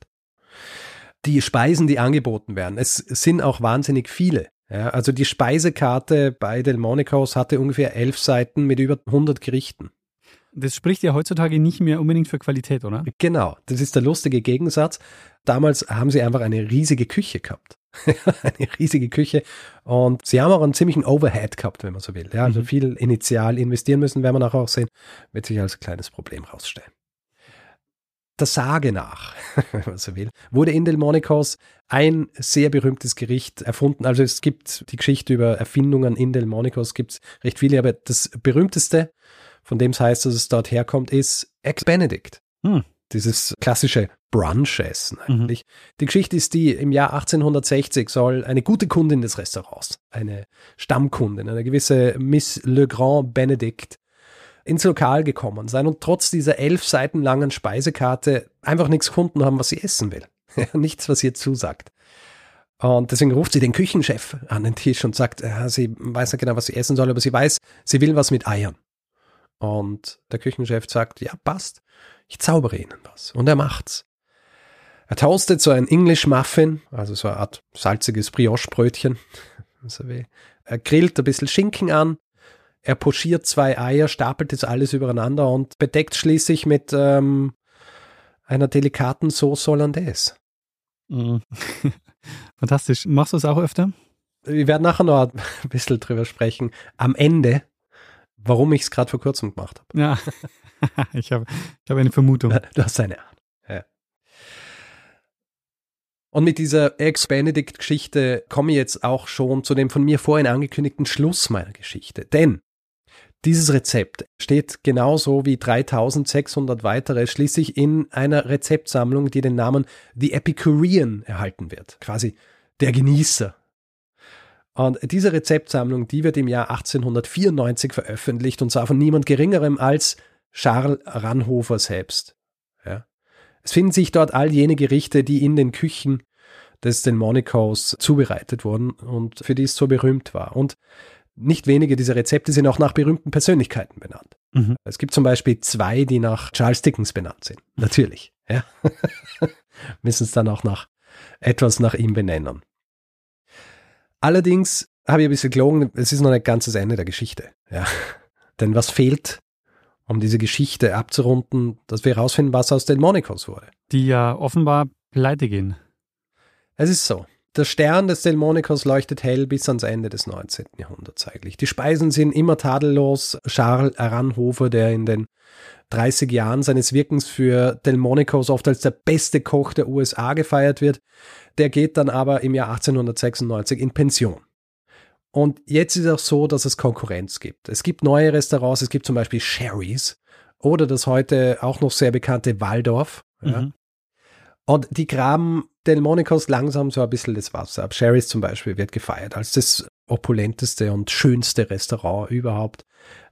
Die Speisen, die angeboten werden, es sind auch wahnsinnig viele. Ja, also die Speisekarte bei Delmonico's hatte ungefähr elf Seiten mit über 100 Gerichten. Das spricht ja heutzutage nicht mehr unbedingt für Qualität, oder? Genau, das ist der lustige Gegensatz. Damals haben sie einfach eine riesige Küche gehabt. eine riesige Küche und sie haben auch einen ziemlichen Overhead gehabt, wenn man so will. Ja, also mhm. viel initial investieren müssen, werden wir nachher auch sehen, wird sich als kleines Problem rausstellen der Sage nach, wenn man so will, wurde in Delmonicos ein sehr berühmtes Gericht erfunden. Also es gibt die Geschichte über Erfindungen in Delmonicos, gibt es recht viele, aber das berühmteste, von dem es heißt, dass es dort herkommt, ist Ex Benedict. Hm. Dieses klassische Brunch-Essen eigentlich. Mhm. Die Geschichte ist die, im Jahr 1860 soll eine gute Kundin des Restaurants, eine Stammkundin, eine gewisse Miss Le Grand Benedict, ins Lokal gekommen sein und trotz dieser elf Seiten langen Speisekarte einfach nichts gefunden haben, was sie essen will. nichts, was ihr zusagt. Und deswegen ruft sie den Küchenchef an den Tisch und sagt, ja, sie weiß nicht genau, was sie essen soll, aber sie weiß, sie will was mit Eiern. Und der Küchenchef sagt, ja, passt, ich zaubere Ihnen was. Und er macht's. Er toastet so ein English Muffin, also so eine Art salziges Brioche-Brötchen. Er grillt ein bisschen Schinken an, er pochiert zwei Eier, stapelt das alles übereinander und bedeckt schließlich mit ähm, einer delikaten Sauce Hollandaise. Mm. Fantastisch. Machst du es auch öfter? Wir werden nachher noch ein bisschen drüber sprechen. Am Ende, warum ich es gerade vor kurzem gemacht habe. Ja, ich habe ich hab eine Vermutung. Du hast eine Ahnung. Ja. Und mit dieser Ex-Benedict-Geschichte komme ich jetzt auch schon zu dem von mir vorhin angekündigten Schluss meiner Geschichte. Denn dieses Rezept steht genauso wie 3600 weitere schließlich in einer Rezeptsammlung, die den Namen The Epicurean erhalten wird. Quasi der Genießer. Und diese Rezeptsammlung, die wird im Jahr 1894 veröffentlicht und zwar von niemand Geringerem als Charles Ranhofer selbst. Ja. Es finden sich dort all jene Gerichte, die in den Küchen des Delmonicos zubereitet wurden und für die es so berühmt war. Und nicht wenige dieser Rezepte sind auch nach berühmten Persönlichkeiten benannt. Mhm. Es gibt zum Beispiel zwei, die nach Charles Dickens benannt sind. Natürlich. Ja. Müssen es dann auch nach etwas nach ihm benennen. Allerdings habe ich ein bisschen gelogen, es ist noch nicht ganz das Ende der Geschichte. Ja. Denn was fehlt, um diese Geschichte abzurunden, dass wir herausfinden, was aus den Monicos wurde. Die ja offenbar pleite gehen. Es ist so. Der Stern des Delmonicos leuchtet hell bis ans Ende des 19. Jahrhunderts eigentlich. Die Speisen sind immer tadellos. Charles Aranhofer, der in den 30 Jahren seines Wirkens für Delmonicos oft als der beste Koch der USA gefeiert wird, der geht dann aber im Jahr 1896 in Pension. Und jetzt ist es auch so, dass es Konkurrenz gibt. Es gibt neue Restaurants, es gibt zum Beispiel Sherry's oder das heute auch noch sehr bekannte Waldorf. Ja. Und die graben Delmonicos langsam so ein bisschen das Wasser ab. Sherry's zum Beispiel wird gefeiert als das opulenteste und schönste Restaurant überhaupt.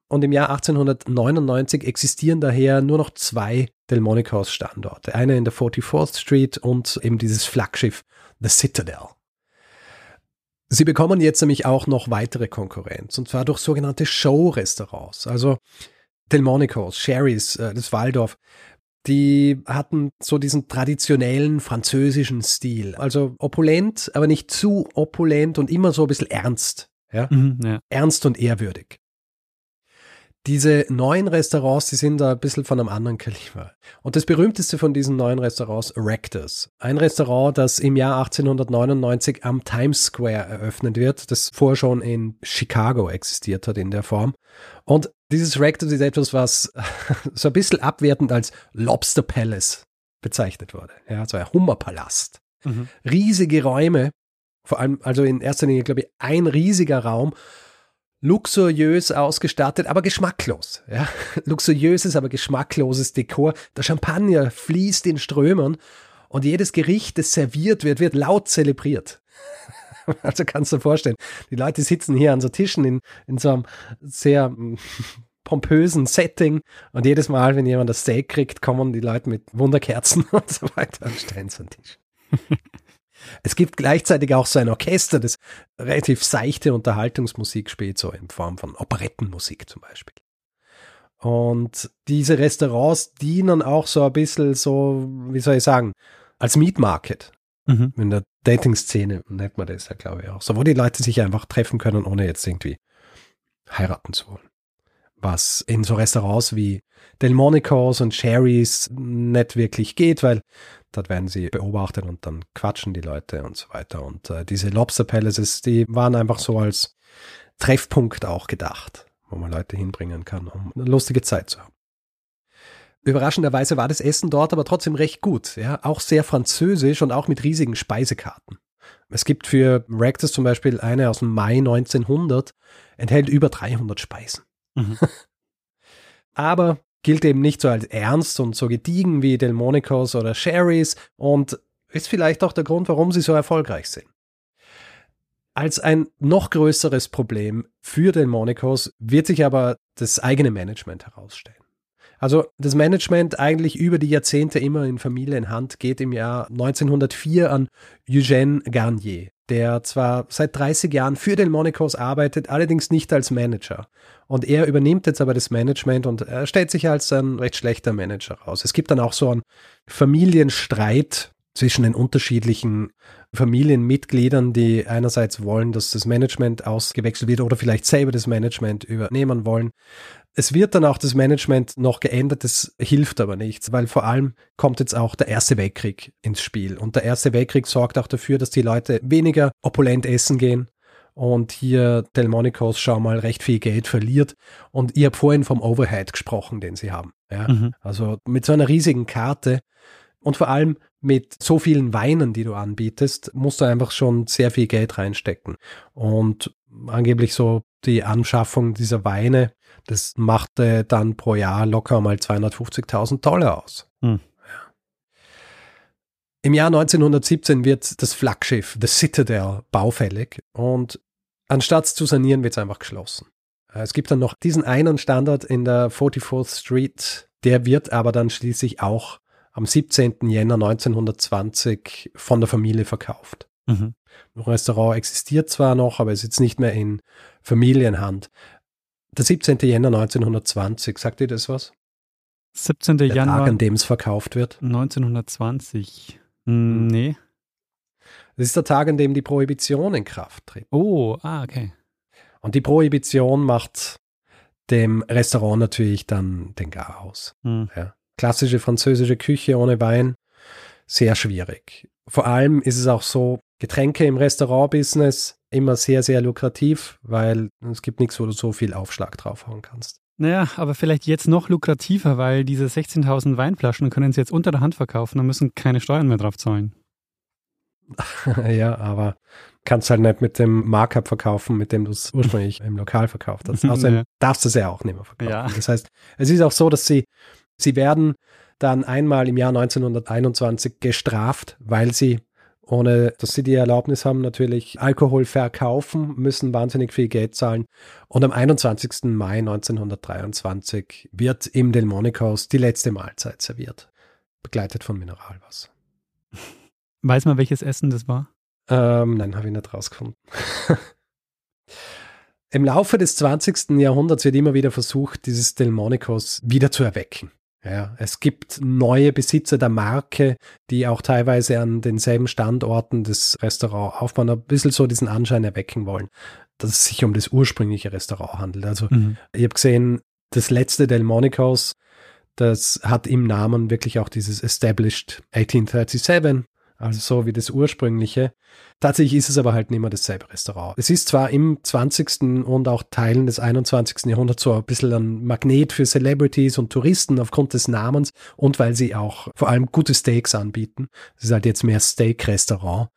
Und im Jahr 1899 existieren daher nur noch zwei Delmonicos Standorte. Einer in der 44th Street und eben dieses Flaggschiff The Citadel. Sie bekommen jetzt nämlich auch noch weitere Konkurrenz und zwar durch sogenannte Show-Restaurants. Also Delmonicos, Sherry's, äh, das Waldorf Die hatten so diesen traditionellen französischen Stil. Also opulent, aber nicht zu opulent und immer so ein bisschen ernst. Ja? Mhm, ja. Ernst und ehrwürdig. Diese neuen Restaurants, die sind da ein bisschen von einem anderen Kaliber. Und das berühmteste von diesen neuen Restaurants, Rectors. Ein Restaurant, das im Jahr 1899 am Times Square eröffnet wird, das vorher schon in Chicago existiert hat in der Form. Und dieses Rectors ist etwas, was so ein bisschen abwertend als Lobster Palace bezeichnet wurde. Ja, so ein Hummerpalast. Mhm. Riesige Räume, vor allem, also in erster Linie, glaube ich, ein riesiger Raum, luxuriös ausgestattet, aber geschmacklos. Ja? Luxuriöses, aber geschmackloses Dekor. Der Champagner fließt in Strömen und jedes Gericht, das serviert wird, wird laut zelebriert. Also kannst du dir vorstellen, die Leute sitzen hier an so Tischen in, in so einem sehr mm, pompösen Setting und jedes Mal, wenn jemand das Steak kriegt, kommen die Leute mit Wunderkerzen und so weiter und stellen so einen Tisch. Es gibt gleichzeitig auch so ein Orchester, das relativ seichte Unterhaltungsmusik spielt, so in Form von Operettenmusik zum Beispiel. Und diese Restaurants dienen auch so ein bisschen so, wie soll ich sagen, als Meat Market. Mhm. In der Dating-Szene nennt man das ja, glaube ich, auch. So, wo die Leute sich einfach treffen können, ohne jetzt irgendwie heiraten zu wollen. Was in so Restaurants wie Delmonicos und Sherry's nicht wirklich geht, weil Dort werden sie beobachtet und dann quatschen die Leute und so weiter. Und äh, diese Lobster Palaces, die waren einfach so als Treffpunkt auch gedacht, wo man Leute hinbringen kann, um eine lustige Zeit zu haben. Überraschenderweise war das Essen dort aber trotzdem recht gut, ja, auch sehr französisch und auch mit riesigen Speisekarten. Es gibt für Rectus zum Beispiel eine aus dem Mai 1900, enthält über 300 Speisen. Mhm. aber gilt eben nicht so als ernst und so gediegen wie Delmonicos oder Sherry's und ist vielleicht auch der Grund, warum sie so erfolgreich sind. Als ein noch größeres Problem für Delmonicos wird sich aber das eigene Management herausstellen. Also das Management eigentlich über die Jahrzehnte immer in Familienhand geht im Jahr 1904 an Eugène Garnier, der zwar seit 30 Jahren für Delmonicos arbeitet, allerdings nicht als Manager. Und er übernimmt jetzt aber das Management und er stellt sich als ein recht schlechter Manager raus. Es gibt dann auch so einen Familienstreit zwischen den unterschiedlichen Familienmitgliedern, die einerseits wollen, dass das Management ausgewechselt wird oder vielleicht selber das Management übernehmen wollen. Es wird dann auch das Management noch geändert, das hilft aber nichts, weil vor allem kommt jetzt auch der Erste Weltkrieg ins Spiel. Und der Erste Weltkrieg sorgt auch dafür, dass die Leute weniger opulent essen gehen und hier Delmonicos schau mal recht viel Geld verliert. Und ihr habt vorhin vom Overhead gesprochen, den sie haben. Ja? Mhm. Also mit so einer riesigen Karte und vor allem mit so vielen Weinen, die du anbietest, musst du einfach schon sehr viel Geld reinstecken. Und angeblich so die Anschaffung dieser Weine das machte dann pro Jahr locker mal 250.000 Dollar aus. Hm. Im Jahr 1917 wird das Flaggschiff The Citadel baufällig und anstatt zu sanieren, wird es einfach geschlossen. Äh, es gibt dann noch diesen einen Standort in der 44th Street, der wird aber dann schließlich auch am 17. Jänner 1920 von der Familie verkauft. Mhm. Das Restaurant existiert zwar noch, aber ist jetzt nicht mehr in Familienhand. Der 17. Jänner 1920, sagt ihr das was? 17. Der Januar Tag, an dem es verkauft wird. 1920. Hm, Nee. Das ist der Tag, an dem die Prohibition in Kraft tritt. Oh, ah, okay. Und die Prohibition macht dem Restaurant natürlich dann den Gar aus. Hm. Ja. Klassische französische Küche ohne Wein, sehr schwierig. Vor allem ist es auch so, Getränke im Restaurantbusiness immer sehr, sehr lukrativ, weil es gibt nichts, wo du so viel Aufschlag draufhauen kannst. Naja, aber vielleicht jetzt noch lukrativer, weil diese 16.000 Weinflaschen können sie jetzt unter der Hand verkaufen und müssen keine Steuern mehr drauf zahlen. ja, aber kannst halt nicht mit dem Markup verkaufen, mit dem du es ursprünglich im Lokal verkauft hast. Außerdem Ja. darfst du es ja auch nicht mehr verkaufen. Ja. Das heißt, es ist auch so, dass sie, sie werden dann einmal im Jahr 1921 gestraft, weil sie ohne dass sie die Erlaubnis haben, natürlich Alkohol verkaufen, müssen wahnsinnig viel Geld zahlen. Und am 21. Mai 1923 wird im Delmonicos die letzte Mahlzeit serviert, begleitet von Mineralwasser. Weiß man, welches Essen das war? Ähm, nein, habe ich nicht rausgefunden. Im Laufe des 20. Jahrhunderts wird immer wieder versucht, dieses Delmonicos wieder zu erwecken. Ja, es gibt neue Besitzer der Marke, die auch teilweise an denselben Standorten des Restaurants aufbauen, ein bisschen so diesen Anschein erwecken wollen, dass es sich um das ursprüngliche Restaurant handelt. Also mhm. ich habe gesehen, das letzte Delmonico's, das hat im Namen wirklich auch dieses Established 1837 also so wie das ursprüngliche. Tatsächlich ist es aber halt nicht mehr dasselbe Restaurant. Es ist zwar im 20. und auch Teilen des 21. Jahrhunderts so ein bisschen ein Magnet für Celebrities und Touristen aufgrund des Namens und weil sie auch vor allem gute Steaks anbieten. Es ist halt jetzt mehr Steak-Restaurant.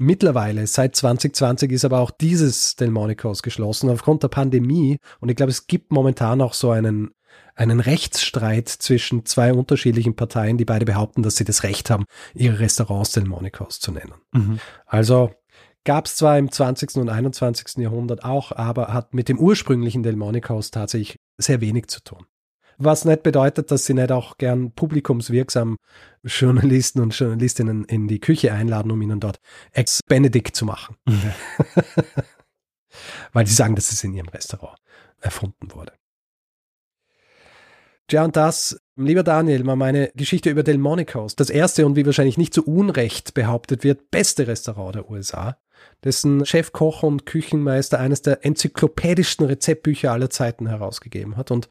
Mittlerweile, seit 2020, ist aber auch dieses Delmonico's geschlossen aufgrund der Pandemie. Und ich glaube, es gibt momentan auch so einen einen Rechtsstreit zwischen zwei unterschiedlichen Parteien, die beide behaupten, dass sie das Recht haben, ihre Restaurants Delmonicos zu nennen. Mhm. Also gab es zwar im 20. und 21. Jahrhundert auch, aber hat mit dem ursprünglichen Delmonicos tatsächlich sehr wenig zu tun. Was nicht bedeutet, dass sie nicht auch gern publikumswirksam Journalisten und Journalistinnen in die Küche einladen, um ihnen dort Ex-Benedict zu machen. Mhm. Weil sie sagen, dass es in ihrem Restaurant erfunden wurde. Ja, und das, lieber Daniel, mal meine Geschichte über Delmonico's. Das erste und wie wahrscheinlich nicht zu Unrecht behauptet wird, beste Restaurant der USA, dessen Chefkoch und Küchenmeister eines der enzyklopädischsten Rezeptbücher aller Zeiten herausgegeben hat und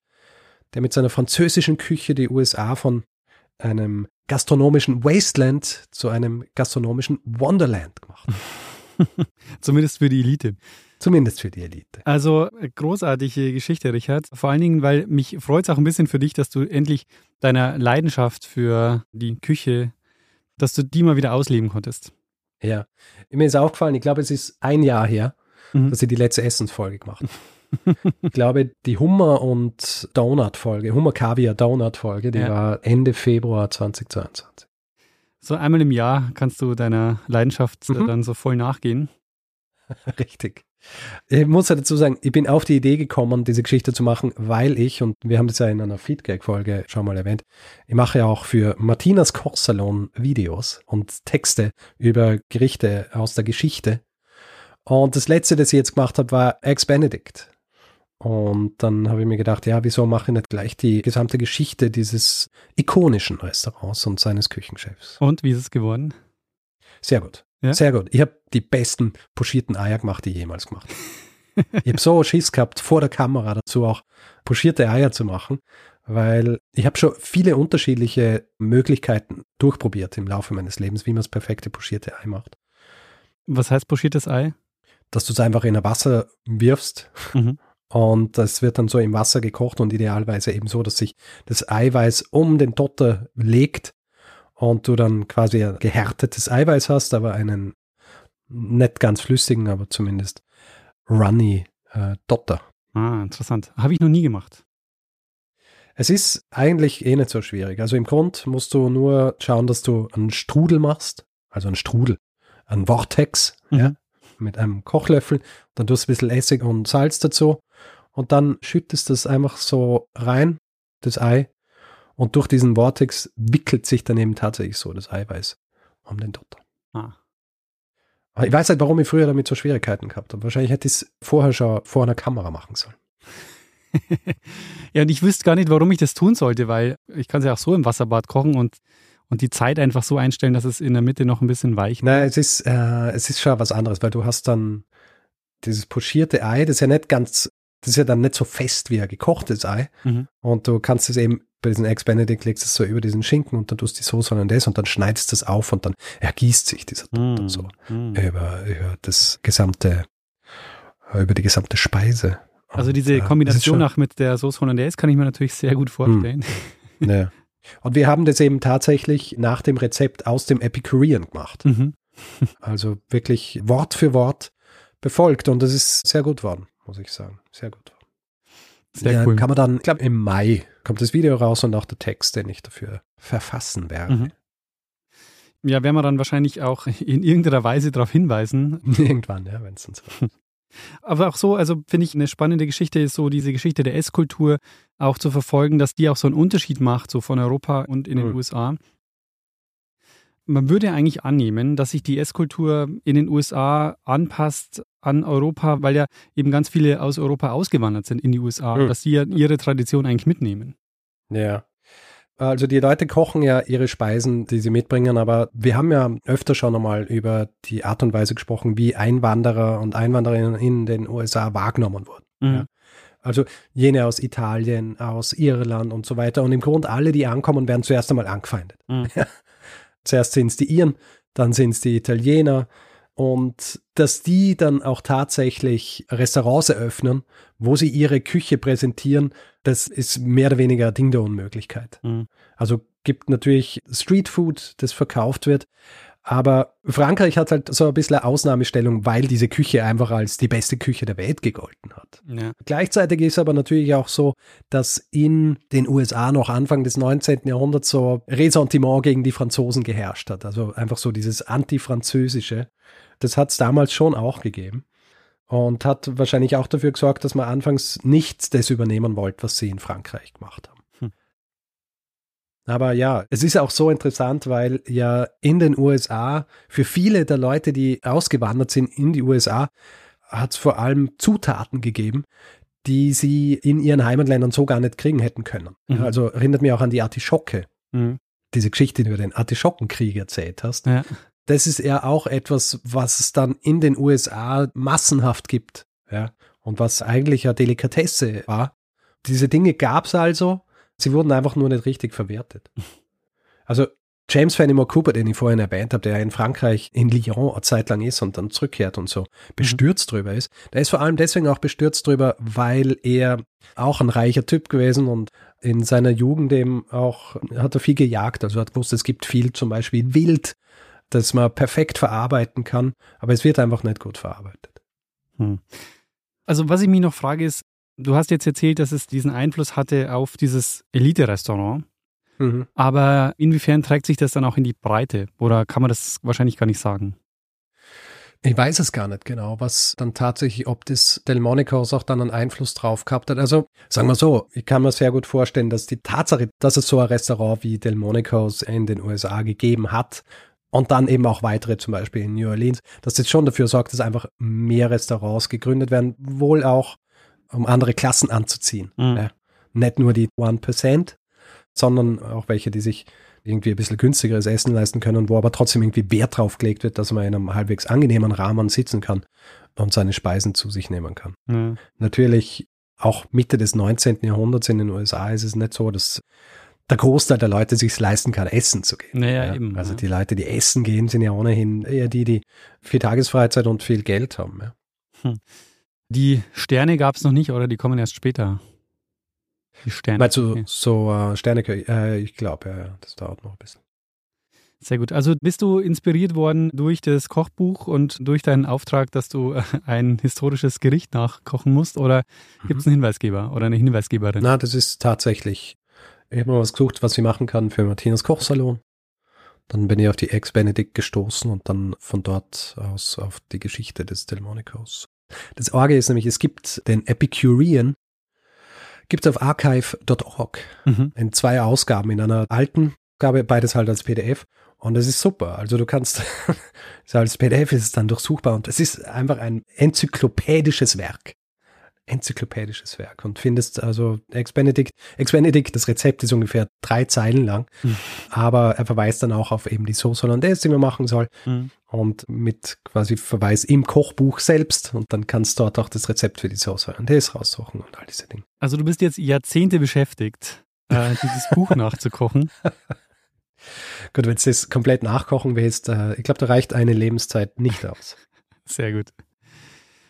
der mit seiner französischen Küche die USA von einem gastronomischen Wasteland zu einem gastronomischen Wonderland gemacht. Zumindest für die Elite. Zumindest für die Elite. Also äh, großartige Geschichte, Richard. Vor allen Dingen, weil mich freut es auch ein bisschen für dich, dass du endlich deiner Leidenschaft für die Küche, dass du die mal wieder ausleben konntest. Ja, mir ist aufgefallen, ich glaube, es ist ein Jahr her, mhm. dass ich die letzte Essensfolge gemacht habe. ich glaube, die Hummer- und Donut-Folge, Hummer-Kaviar-Donut-Folge, die ja. war Ende Februar 2022. So einmal im Jahr kannst du deiner Leidenschaft mhm. dann so voll nachgehen. Richtig. Ich muss ja dazu sagen, ich bin auf die Idee gekommen, diese Geschichte zu machen, weil ich, und wir haben das ja in einer Feedback-Folge schon mal erwähnt, ich mache ja auch für Martinas Kochsalon Videos und Texte über Gerichte aus der Geschichte. Und das letzte, das ich jetzt gemacht habe, war Ex-Benedict. Und dann habe ich mir gedacht, ja, wieso mache ich nicht gleich die gesamte Geschichte dieses ikonischen Restaurants und seines Küchenchefs? Und wie ist es geworden? Sehr gut. Ja? Sehr gut. Ich habe die besten pochierten Eier gemacht, die ich jemals gemacht habe. ich habe so Schiss gehabt, vor der Kamera dazu auch pochierte Eier zu machen, weil ich habe schon viele unterschiedliche Möglichkeiten durchprobiert im Laufe meines Lebens, wie man das perfekte pochierte Ei macht. Was heißt pochiertes Ei? Dass du es einfach in ein Wasser wirfst mhm. und das wird dann so im Wasser gekocht und idealerweise eben so, dass sich das Eiweiß um den Dotter legt und du dann quasi gehärtetes Eiweiß hast, aber einen nicht ganz flüssigen, aber zumindest runny äh, Dotter. Ah, interessant. Habe ich noch nie gemacht. Es ist eigentlich eh nicht so schwierig. Also im Grund musst du nur schauen, dass du einen Strudel machst, also einen Strudel, einen Vortex, mhm. ja, mit einem Kochlöffel, dann tust du ein bisschen Essig und Salz dazu und dann schüttest du es einfach so rein, das Ei, und durch diesen Vortex wickelt sich dann eben tatsächlich so das Eiweiß um den Dotter. Ah. Ich weiß halt, warum ich früher damit so Schwierigkeiten gehabt habe. Wahrscheinlich hätte ich es vorher schon vor einer Kamera machen sollen. ja, und ich wüsste gar nicht, warum ich das tun sollte, weil ich kann es ja auch so im Wasserbad kochen und, und die Zeit einfach so einstellen, dass es in der Mitte noch ein bisschen weich wird. Nein, es ist, äh, es ist schon was anderes, weil du hast dann dieses pochierte Ei, das ist ja nicht ganz, das ist ja dann nicht so fest wie ein gekochtes Ei. Mhm. Und du kannst es eben bei diesen Eggs Benedict legst du es so über diesen Schinken und dann tust du die Soße und das und dann schneidest du es auf und dann ergießt sich dieser Duft mm, so mm. Über, über das gesamte, über die gesamte Speise. Also diese und, Kombination nach mit der Soße Hollandaise kann ich mir natürlich sehr gut vorstellen. Mm. Ja. Und wir haben das eben tatsächlich nach dem Rezept aus dem Epicurean gemacht. Mhm. also wirklich Wort für Wort befolgt und das ist sehr gut worden, muss ich sagen. Sehr gut. Sehr ja, cool. Kann man dann, ich glaube, im Mai kommt das Video raus und auch der Text, den ich dafür verfassen werde. Mhm. Ja, werden wir dann wahrscheinlich auch in irgendeiner Weise darauf hinweisen. Irgendwann, ja, wenn es uns. Aber auch so, also finde ich eine spannende Geschichte ist so diese Geschichte der Esskultur auch zu verfolgen, dass die auch so einen Unterschied macht, so von Europa und in den mhm. USA man würde eigentlich annehmen, dass sich die Esskultur in den USA anpasst an Europa, weil ja eben ganz viele aus Europa ausgewandert sind in die USA, mhm. dass sie ja ihre Tradition eigentlich mitnehmen. Ja. Also die Leute kochen ja ihre Speisen, die sie mitbringen, aber wir haben ja öfter schon einmal über die Art und Weise gesprochen, wie Einwanderer und Einwandererinnen in den USA wahrgenommen wurden. Mhm. Ja. Also jene aus Italien, aus Irland und so weiter. Und im Grunde alle, die ankommen, werden zuerst einmal angefeindet. Mhm. Ja. Zuerst sind es die Iren, dann sind es die Italiener, und dass die dann auch tatsächlich Restaurants eröffnen, wo sie ihre Küche präsentieren, das ist mehr oder weniger Ding der Unmöglichkeit. Mhm. Also gibt natürlich Streetfood, das verkauft wird, aber Frankreich hat halt so ein bisschen eine Ausnahmestellung, weil diese Küche einfach als die beste Küche der Welt gegolten hat. Ja. Gleichzeitig ist aber natürlich auch so, dass in den USA noch Anfang des 19. Jahrhunderts so Ressentiment gegen die Franzosen geherrscht hat. Also einfach so dieses Antifranzösische. Das hat es damals schon auch gegeben. Und hat wahrscheinlich auch dafür gesorgt, dass man anfangs nichts das übernehmen wollte, was sie in Frankreich gemacht haben. Hm. Aber ja, es ist auch so interessant, weil ja in den USA für viele der Leute, die ausgewandert sind in die USA, hat es vor allem Zutaten gegeben, die sie in ihren Heimatländern so gar nicht kriegen hätten können. Mhm. Also erinnert mich auch an die Artischocke. Mhm. Diese Geschichte, die du über den Artischockenkrieg erzählt hast. Ja das ist ja auch etwas, was es dann in den USA massenhaft gibt. Ja, und was eigentlich ja Delikatesse war. Diese Dinge gab es also, sie wurden einfach nur nicht richtig verwertet. Also James Fenimore Cooper, den ich vorhin erwähnt habe, der in Frankreich in Lyon eine Zeit lang ist und dann zurückkehrt und so bestürzt mhm. drüber ist, der ist vor allem deswegen auch bestürzt drüber, weil er auch ein reicher Typ gewesen und in seiner Jugend eben auch hat er viel gejagt, also hat gewusst, es gibt viel zum Beispiel Wild das man perfekt verarbeiten kann, aber es wird einfach nicht gut verarbeitet. Hm. Also was ich mich noch frage ist, du hast jetzt erzählt, dass es diesen Einfluss hatte auf dieses Elite-Restaurant. Mhm. Aber inwiefern trägt sich das dann auch in die Breite? Oder kann man das wahrscheinlich gar nicht sagen? Ich weiß es gar nicht genau, was dann tatsächlich, ob das Delmonicos auch dann einen Einfluss drauf gehabt hat. Also sagen wir so, ich kann mir sehr gut vorstellen, dass die Tatsache, dass es so ein Restaurant wie Delmonicos in den USA gegeben hat, und dann eben auch weitere, zum Beispiel in New Orleans, dass das schon dafür sorgt, dass einfach mehr Restaurants gegründet werden, wohl auch, um andere Klassen anzuziehen. Mhm. Ja. Nicht nur die 1%, sondern auch welche, die sich irgendwie ein bisschen günstigeres Essen leisten können, wo aber trotzdem irgendwie Wert drauf gelegt wird, dass man in einem halbwegs angenehmen Rahmen sitzen kann und seine Speisen zu sich nehmen kann. Mhm. Natürlich auch Mitte des 19. Jahrhunderts in den USA ist es nicht so, dass der Großteil der Leute sich leisten kann, essen zu gehen. Naja, ja. eben. Also die Leute, die essen gehen, sind ja ohnehin eher die, die viel Tagesfreizeit und viel Geld haben. Ja. Hm. Die Sterne gab es noch nicht, oder die kommen erst später? Die Sterne. Meinst du okay. so äh, Sterne? Äh, ich glaube, ja, ja, das dauert noch ein bisschen. Sehr gut. Also bist du inspiriert worden durch das Kochbuch und durch deinen Auftrag, dass du äh, ein historisches Gericht nachkochen musst? Oder gibt es mhm. einen Hinweisgeber oder eine Hinweisgeberin? Na, das ist tatsächlich ich habe mal was gesucht, was ich machen kann für Martinas Kochsalon. Dann bin ich auf die Ex-Benedict gestoßen und dann von dort aus auf die Geschichte des Delmonicos. Das Orge ist nämlich, es gibt den Epicurean, gibt es auf archive.org mhm. in zwei Ausgaben, in einer alten Gabe, beides halt als PDF. Und das ist super. Also du kannst, als PDF ist es dann durchsuchbar und es ist einfach ein enzyklopädisches Werk enzyklopädisches Werk und findest also Ex-Benedict, Ex-Benedict, das Rezept ist ungefähr drei Zeilen lang, mhm. aber er verweist dann auch auf eben die Sauce Hollandaise, die man machen soll mhm. und mit quasi Verweis im Kochbuch selbst und dann kannst du dort auch das Rezept für die Sauce Hollandaise raussuchen und all diese Dinge. Also du bist jetzt Jahrzehnte beschäftigt, äh, dieses Buch nachzukochen. Gut, wenn du das komplett nachkochen willst, äh, ich glaube, da reicht eine Lebenszeit nicht aus. Sehr gut.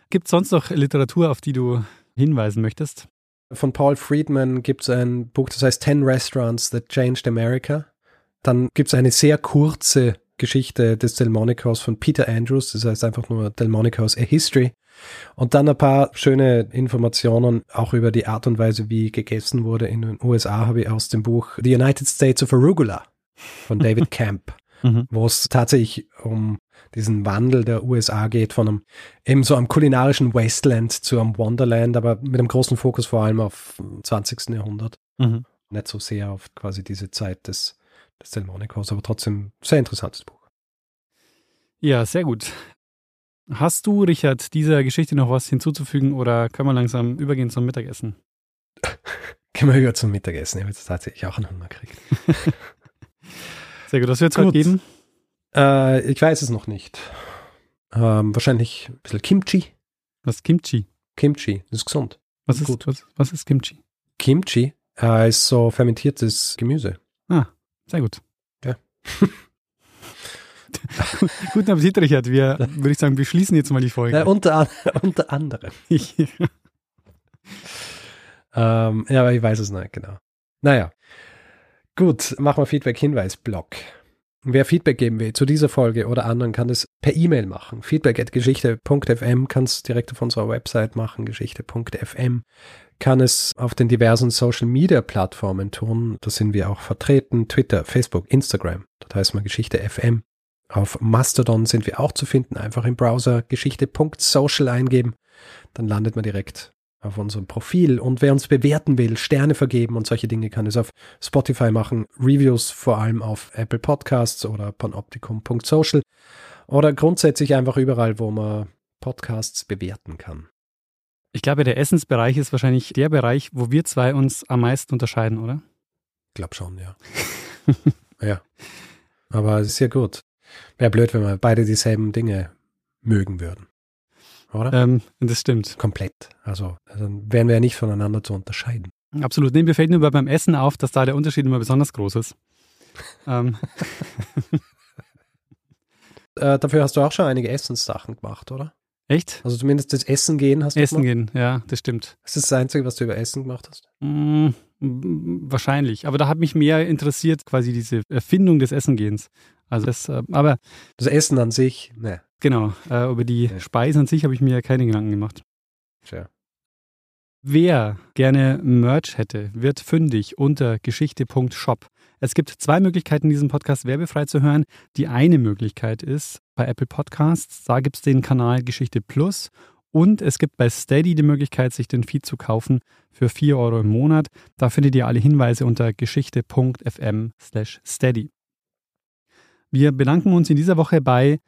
Gibt es sonst noch Literatur, auf die du hinweisen möchtest? Von Paul Friedman gibt es ein Buch, das heißt Ten Restaurants That Changed America. Dann gibt es eine sehr kurze Geschichte des Delmonico's von Peter Andrews, das heißt einfach nur Delmonico's A History. Und dann ein paar schöne Informationen auch über die Art und Weise, wie gegessen wurde in den USA, habe ich aus dem Buch The United States of Arugula von David Camp, mhm. wo es tatsächlich um diesen Wandel der USA geht von einem eben so einem kulinarischen Wasteland zu einem Wonderland, aber mit einem großen Fokus vor allem auf 20. Jahrhundert. Mhm. Nicht so sehr auf quasi diese Zeit des, des Delmonicos, aber trotzdem sehr interessantes Buch. Ja, sehr gut. Hast du, Richard, dieser Geschichte noch was hinzuzufügen oder können wir langsam übergehen zum Mittagessen? Gehen wir über zum Mittagessen. Ich habe jetzt tatsächlich auch einen Hunger gekriegt. Sehr gut. Was wird es heute geben? Äh, ich weiß es noch nicht. Ähm, wahrscheinlich ein bisschen Kimchi. Was ist Kimchi? Kimchi, das ist gesund. Was ist, Gut. was, was ist Kimchi? Kimchi äh, ist so fermentiertes Gemüse. Ah, sehr gut. Ja. Guten Appetit, Richard. Wir, würde ich sagen, beschließen jetzt mal die Folge. Äh, unter, an- unter anderem. Ähm, ja, aber ich weiß es nicht genau. Naja. Gut, machen wir Feedback-Hinweis-Blog. Wer Feedback geben will zu dieser Folge oder anderen, kann es per E-Mail machen. Feedback at geschichte.fm kann es direkt auf unserer Website machen, geschichte.fm. Kann es auf den diversen Social-Media-Plattformen tun. Da sind wir auch vertreten. Twitter, Facebook, Instagram. Dort heißt man Geschichte FM. Auf Mastodon sind wir auch zu finden. Einfach im Browser geschichte.social eingeben. Dann landet man direkt auf unserem Profil. Und wer uns bewerten will, Sterne vergeben und solche Dinge, kann es auf Spotify machen. Reviews vor allem auf Apple Podcasts oder panoptikum.social oder grundsätzlich einfach überall, wo man Podcasts bewerten kann. Ich glaube, der Essensbereich ist wahrscheinlich der Bereich, wo wir zwei uns am meisten unterscheiden, oder? Ich glaube schon, ja. ja. Aber es ist ja gut. Wäre blöd, wenn wir beide dieselben Dinge mögen würden. Oder? Ähm, das stimmt. Komplett. Also dann wären wir ja nicht voneinander zu unterscheiden. Absolut. Nee, mir fällt nur beim Essen auf, dass da der Unterschied immer besonders groß ist. ähm, Äh, dafür hast du auch schon einige Essenssachen gemacht, oder? echt? Also zumindest das Essen gehen hast du Essen gemacht. gehen, ja, das stimmt. Das ist das Einzige, was du über Essen gemacht hast. Mm, wahrscheinlich. Aber da hat mich mehr interessiert, quasi diese Erfindung des Essengehens. Also das, äh, aber Das Essen an sich, ne. Genau, äh, über die Ja. Speisen an sich habe ich mir keine Gedanken gemacht. Tja. Wer gerne Merch hätte, wird fündig unter geschichte.shop. Es gibt zwei Möglichkeiten, diesen Podcast werbefrei zu hören. Die eine Möglichkeit ist bei Apple Podcasts, da gibt es den Kanal Geschichte Plus und es gibt bei Steady die Möglichkeit, sich den Feed zu kaufen für 4 Euro im Monat. Da findet ihr alle Hinweise unter geschichte.fm slash steady. Wir bedanken uns in dieser Woche bei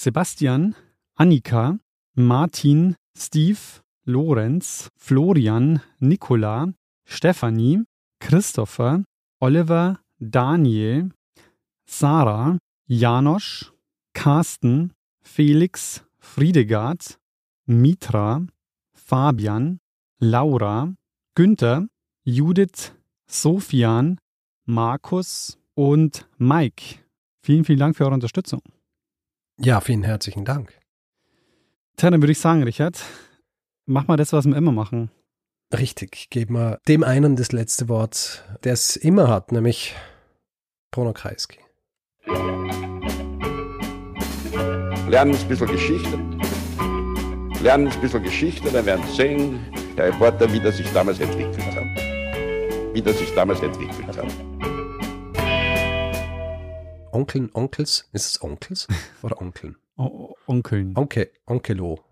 Sebastian, Annika, Martin, Steve, Lorenz, Florian, Nicola, Stefanie, Christopher, Oliver, Daniel, Sarah, Janosch, Carsten, Felix, Friedegard, Mitra, Fabian, Laura, Günther, Judith, Sofian, Markus und Mike. Vielen, vielen Dank für eure Unterstützung. Ja, vielen herzlichen Dank. Tja, dann würde ich sagen, Richard, mach mal das, was wir immer machen. Richtig, geben wir dem einen das letzte Wort, der es immer hat, nämlich Bruno Kreisky. Lernen ein bisschen Geschichte. Lernen ein bisschen Geschichte, dann werden Sie sehen, der Reporter, wie das sich damals entwickelt hat. Wie das sich damals entwickelt hat. Onkeln, Onkels? Ist es Onkels oder Onkeln? O Onkeln. Onkel, Onkelo.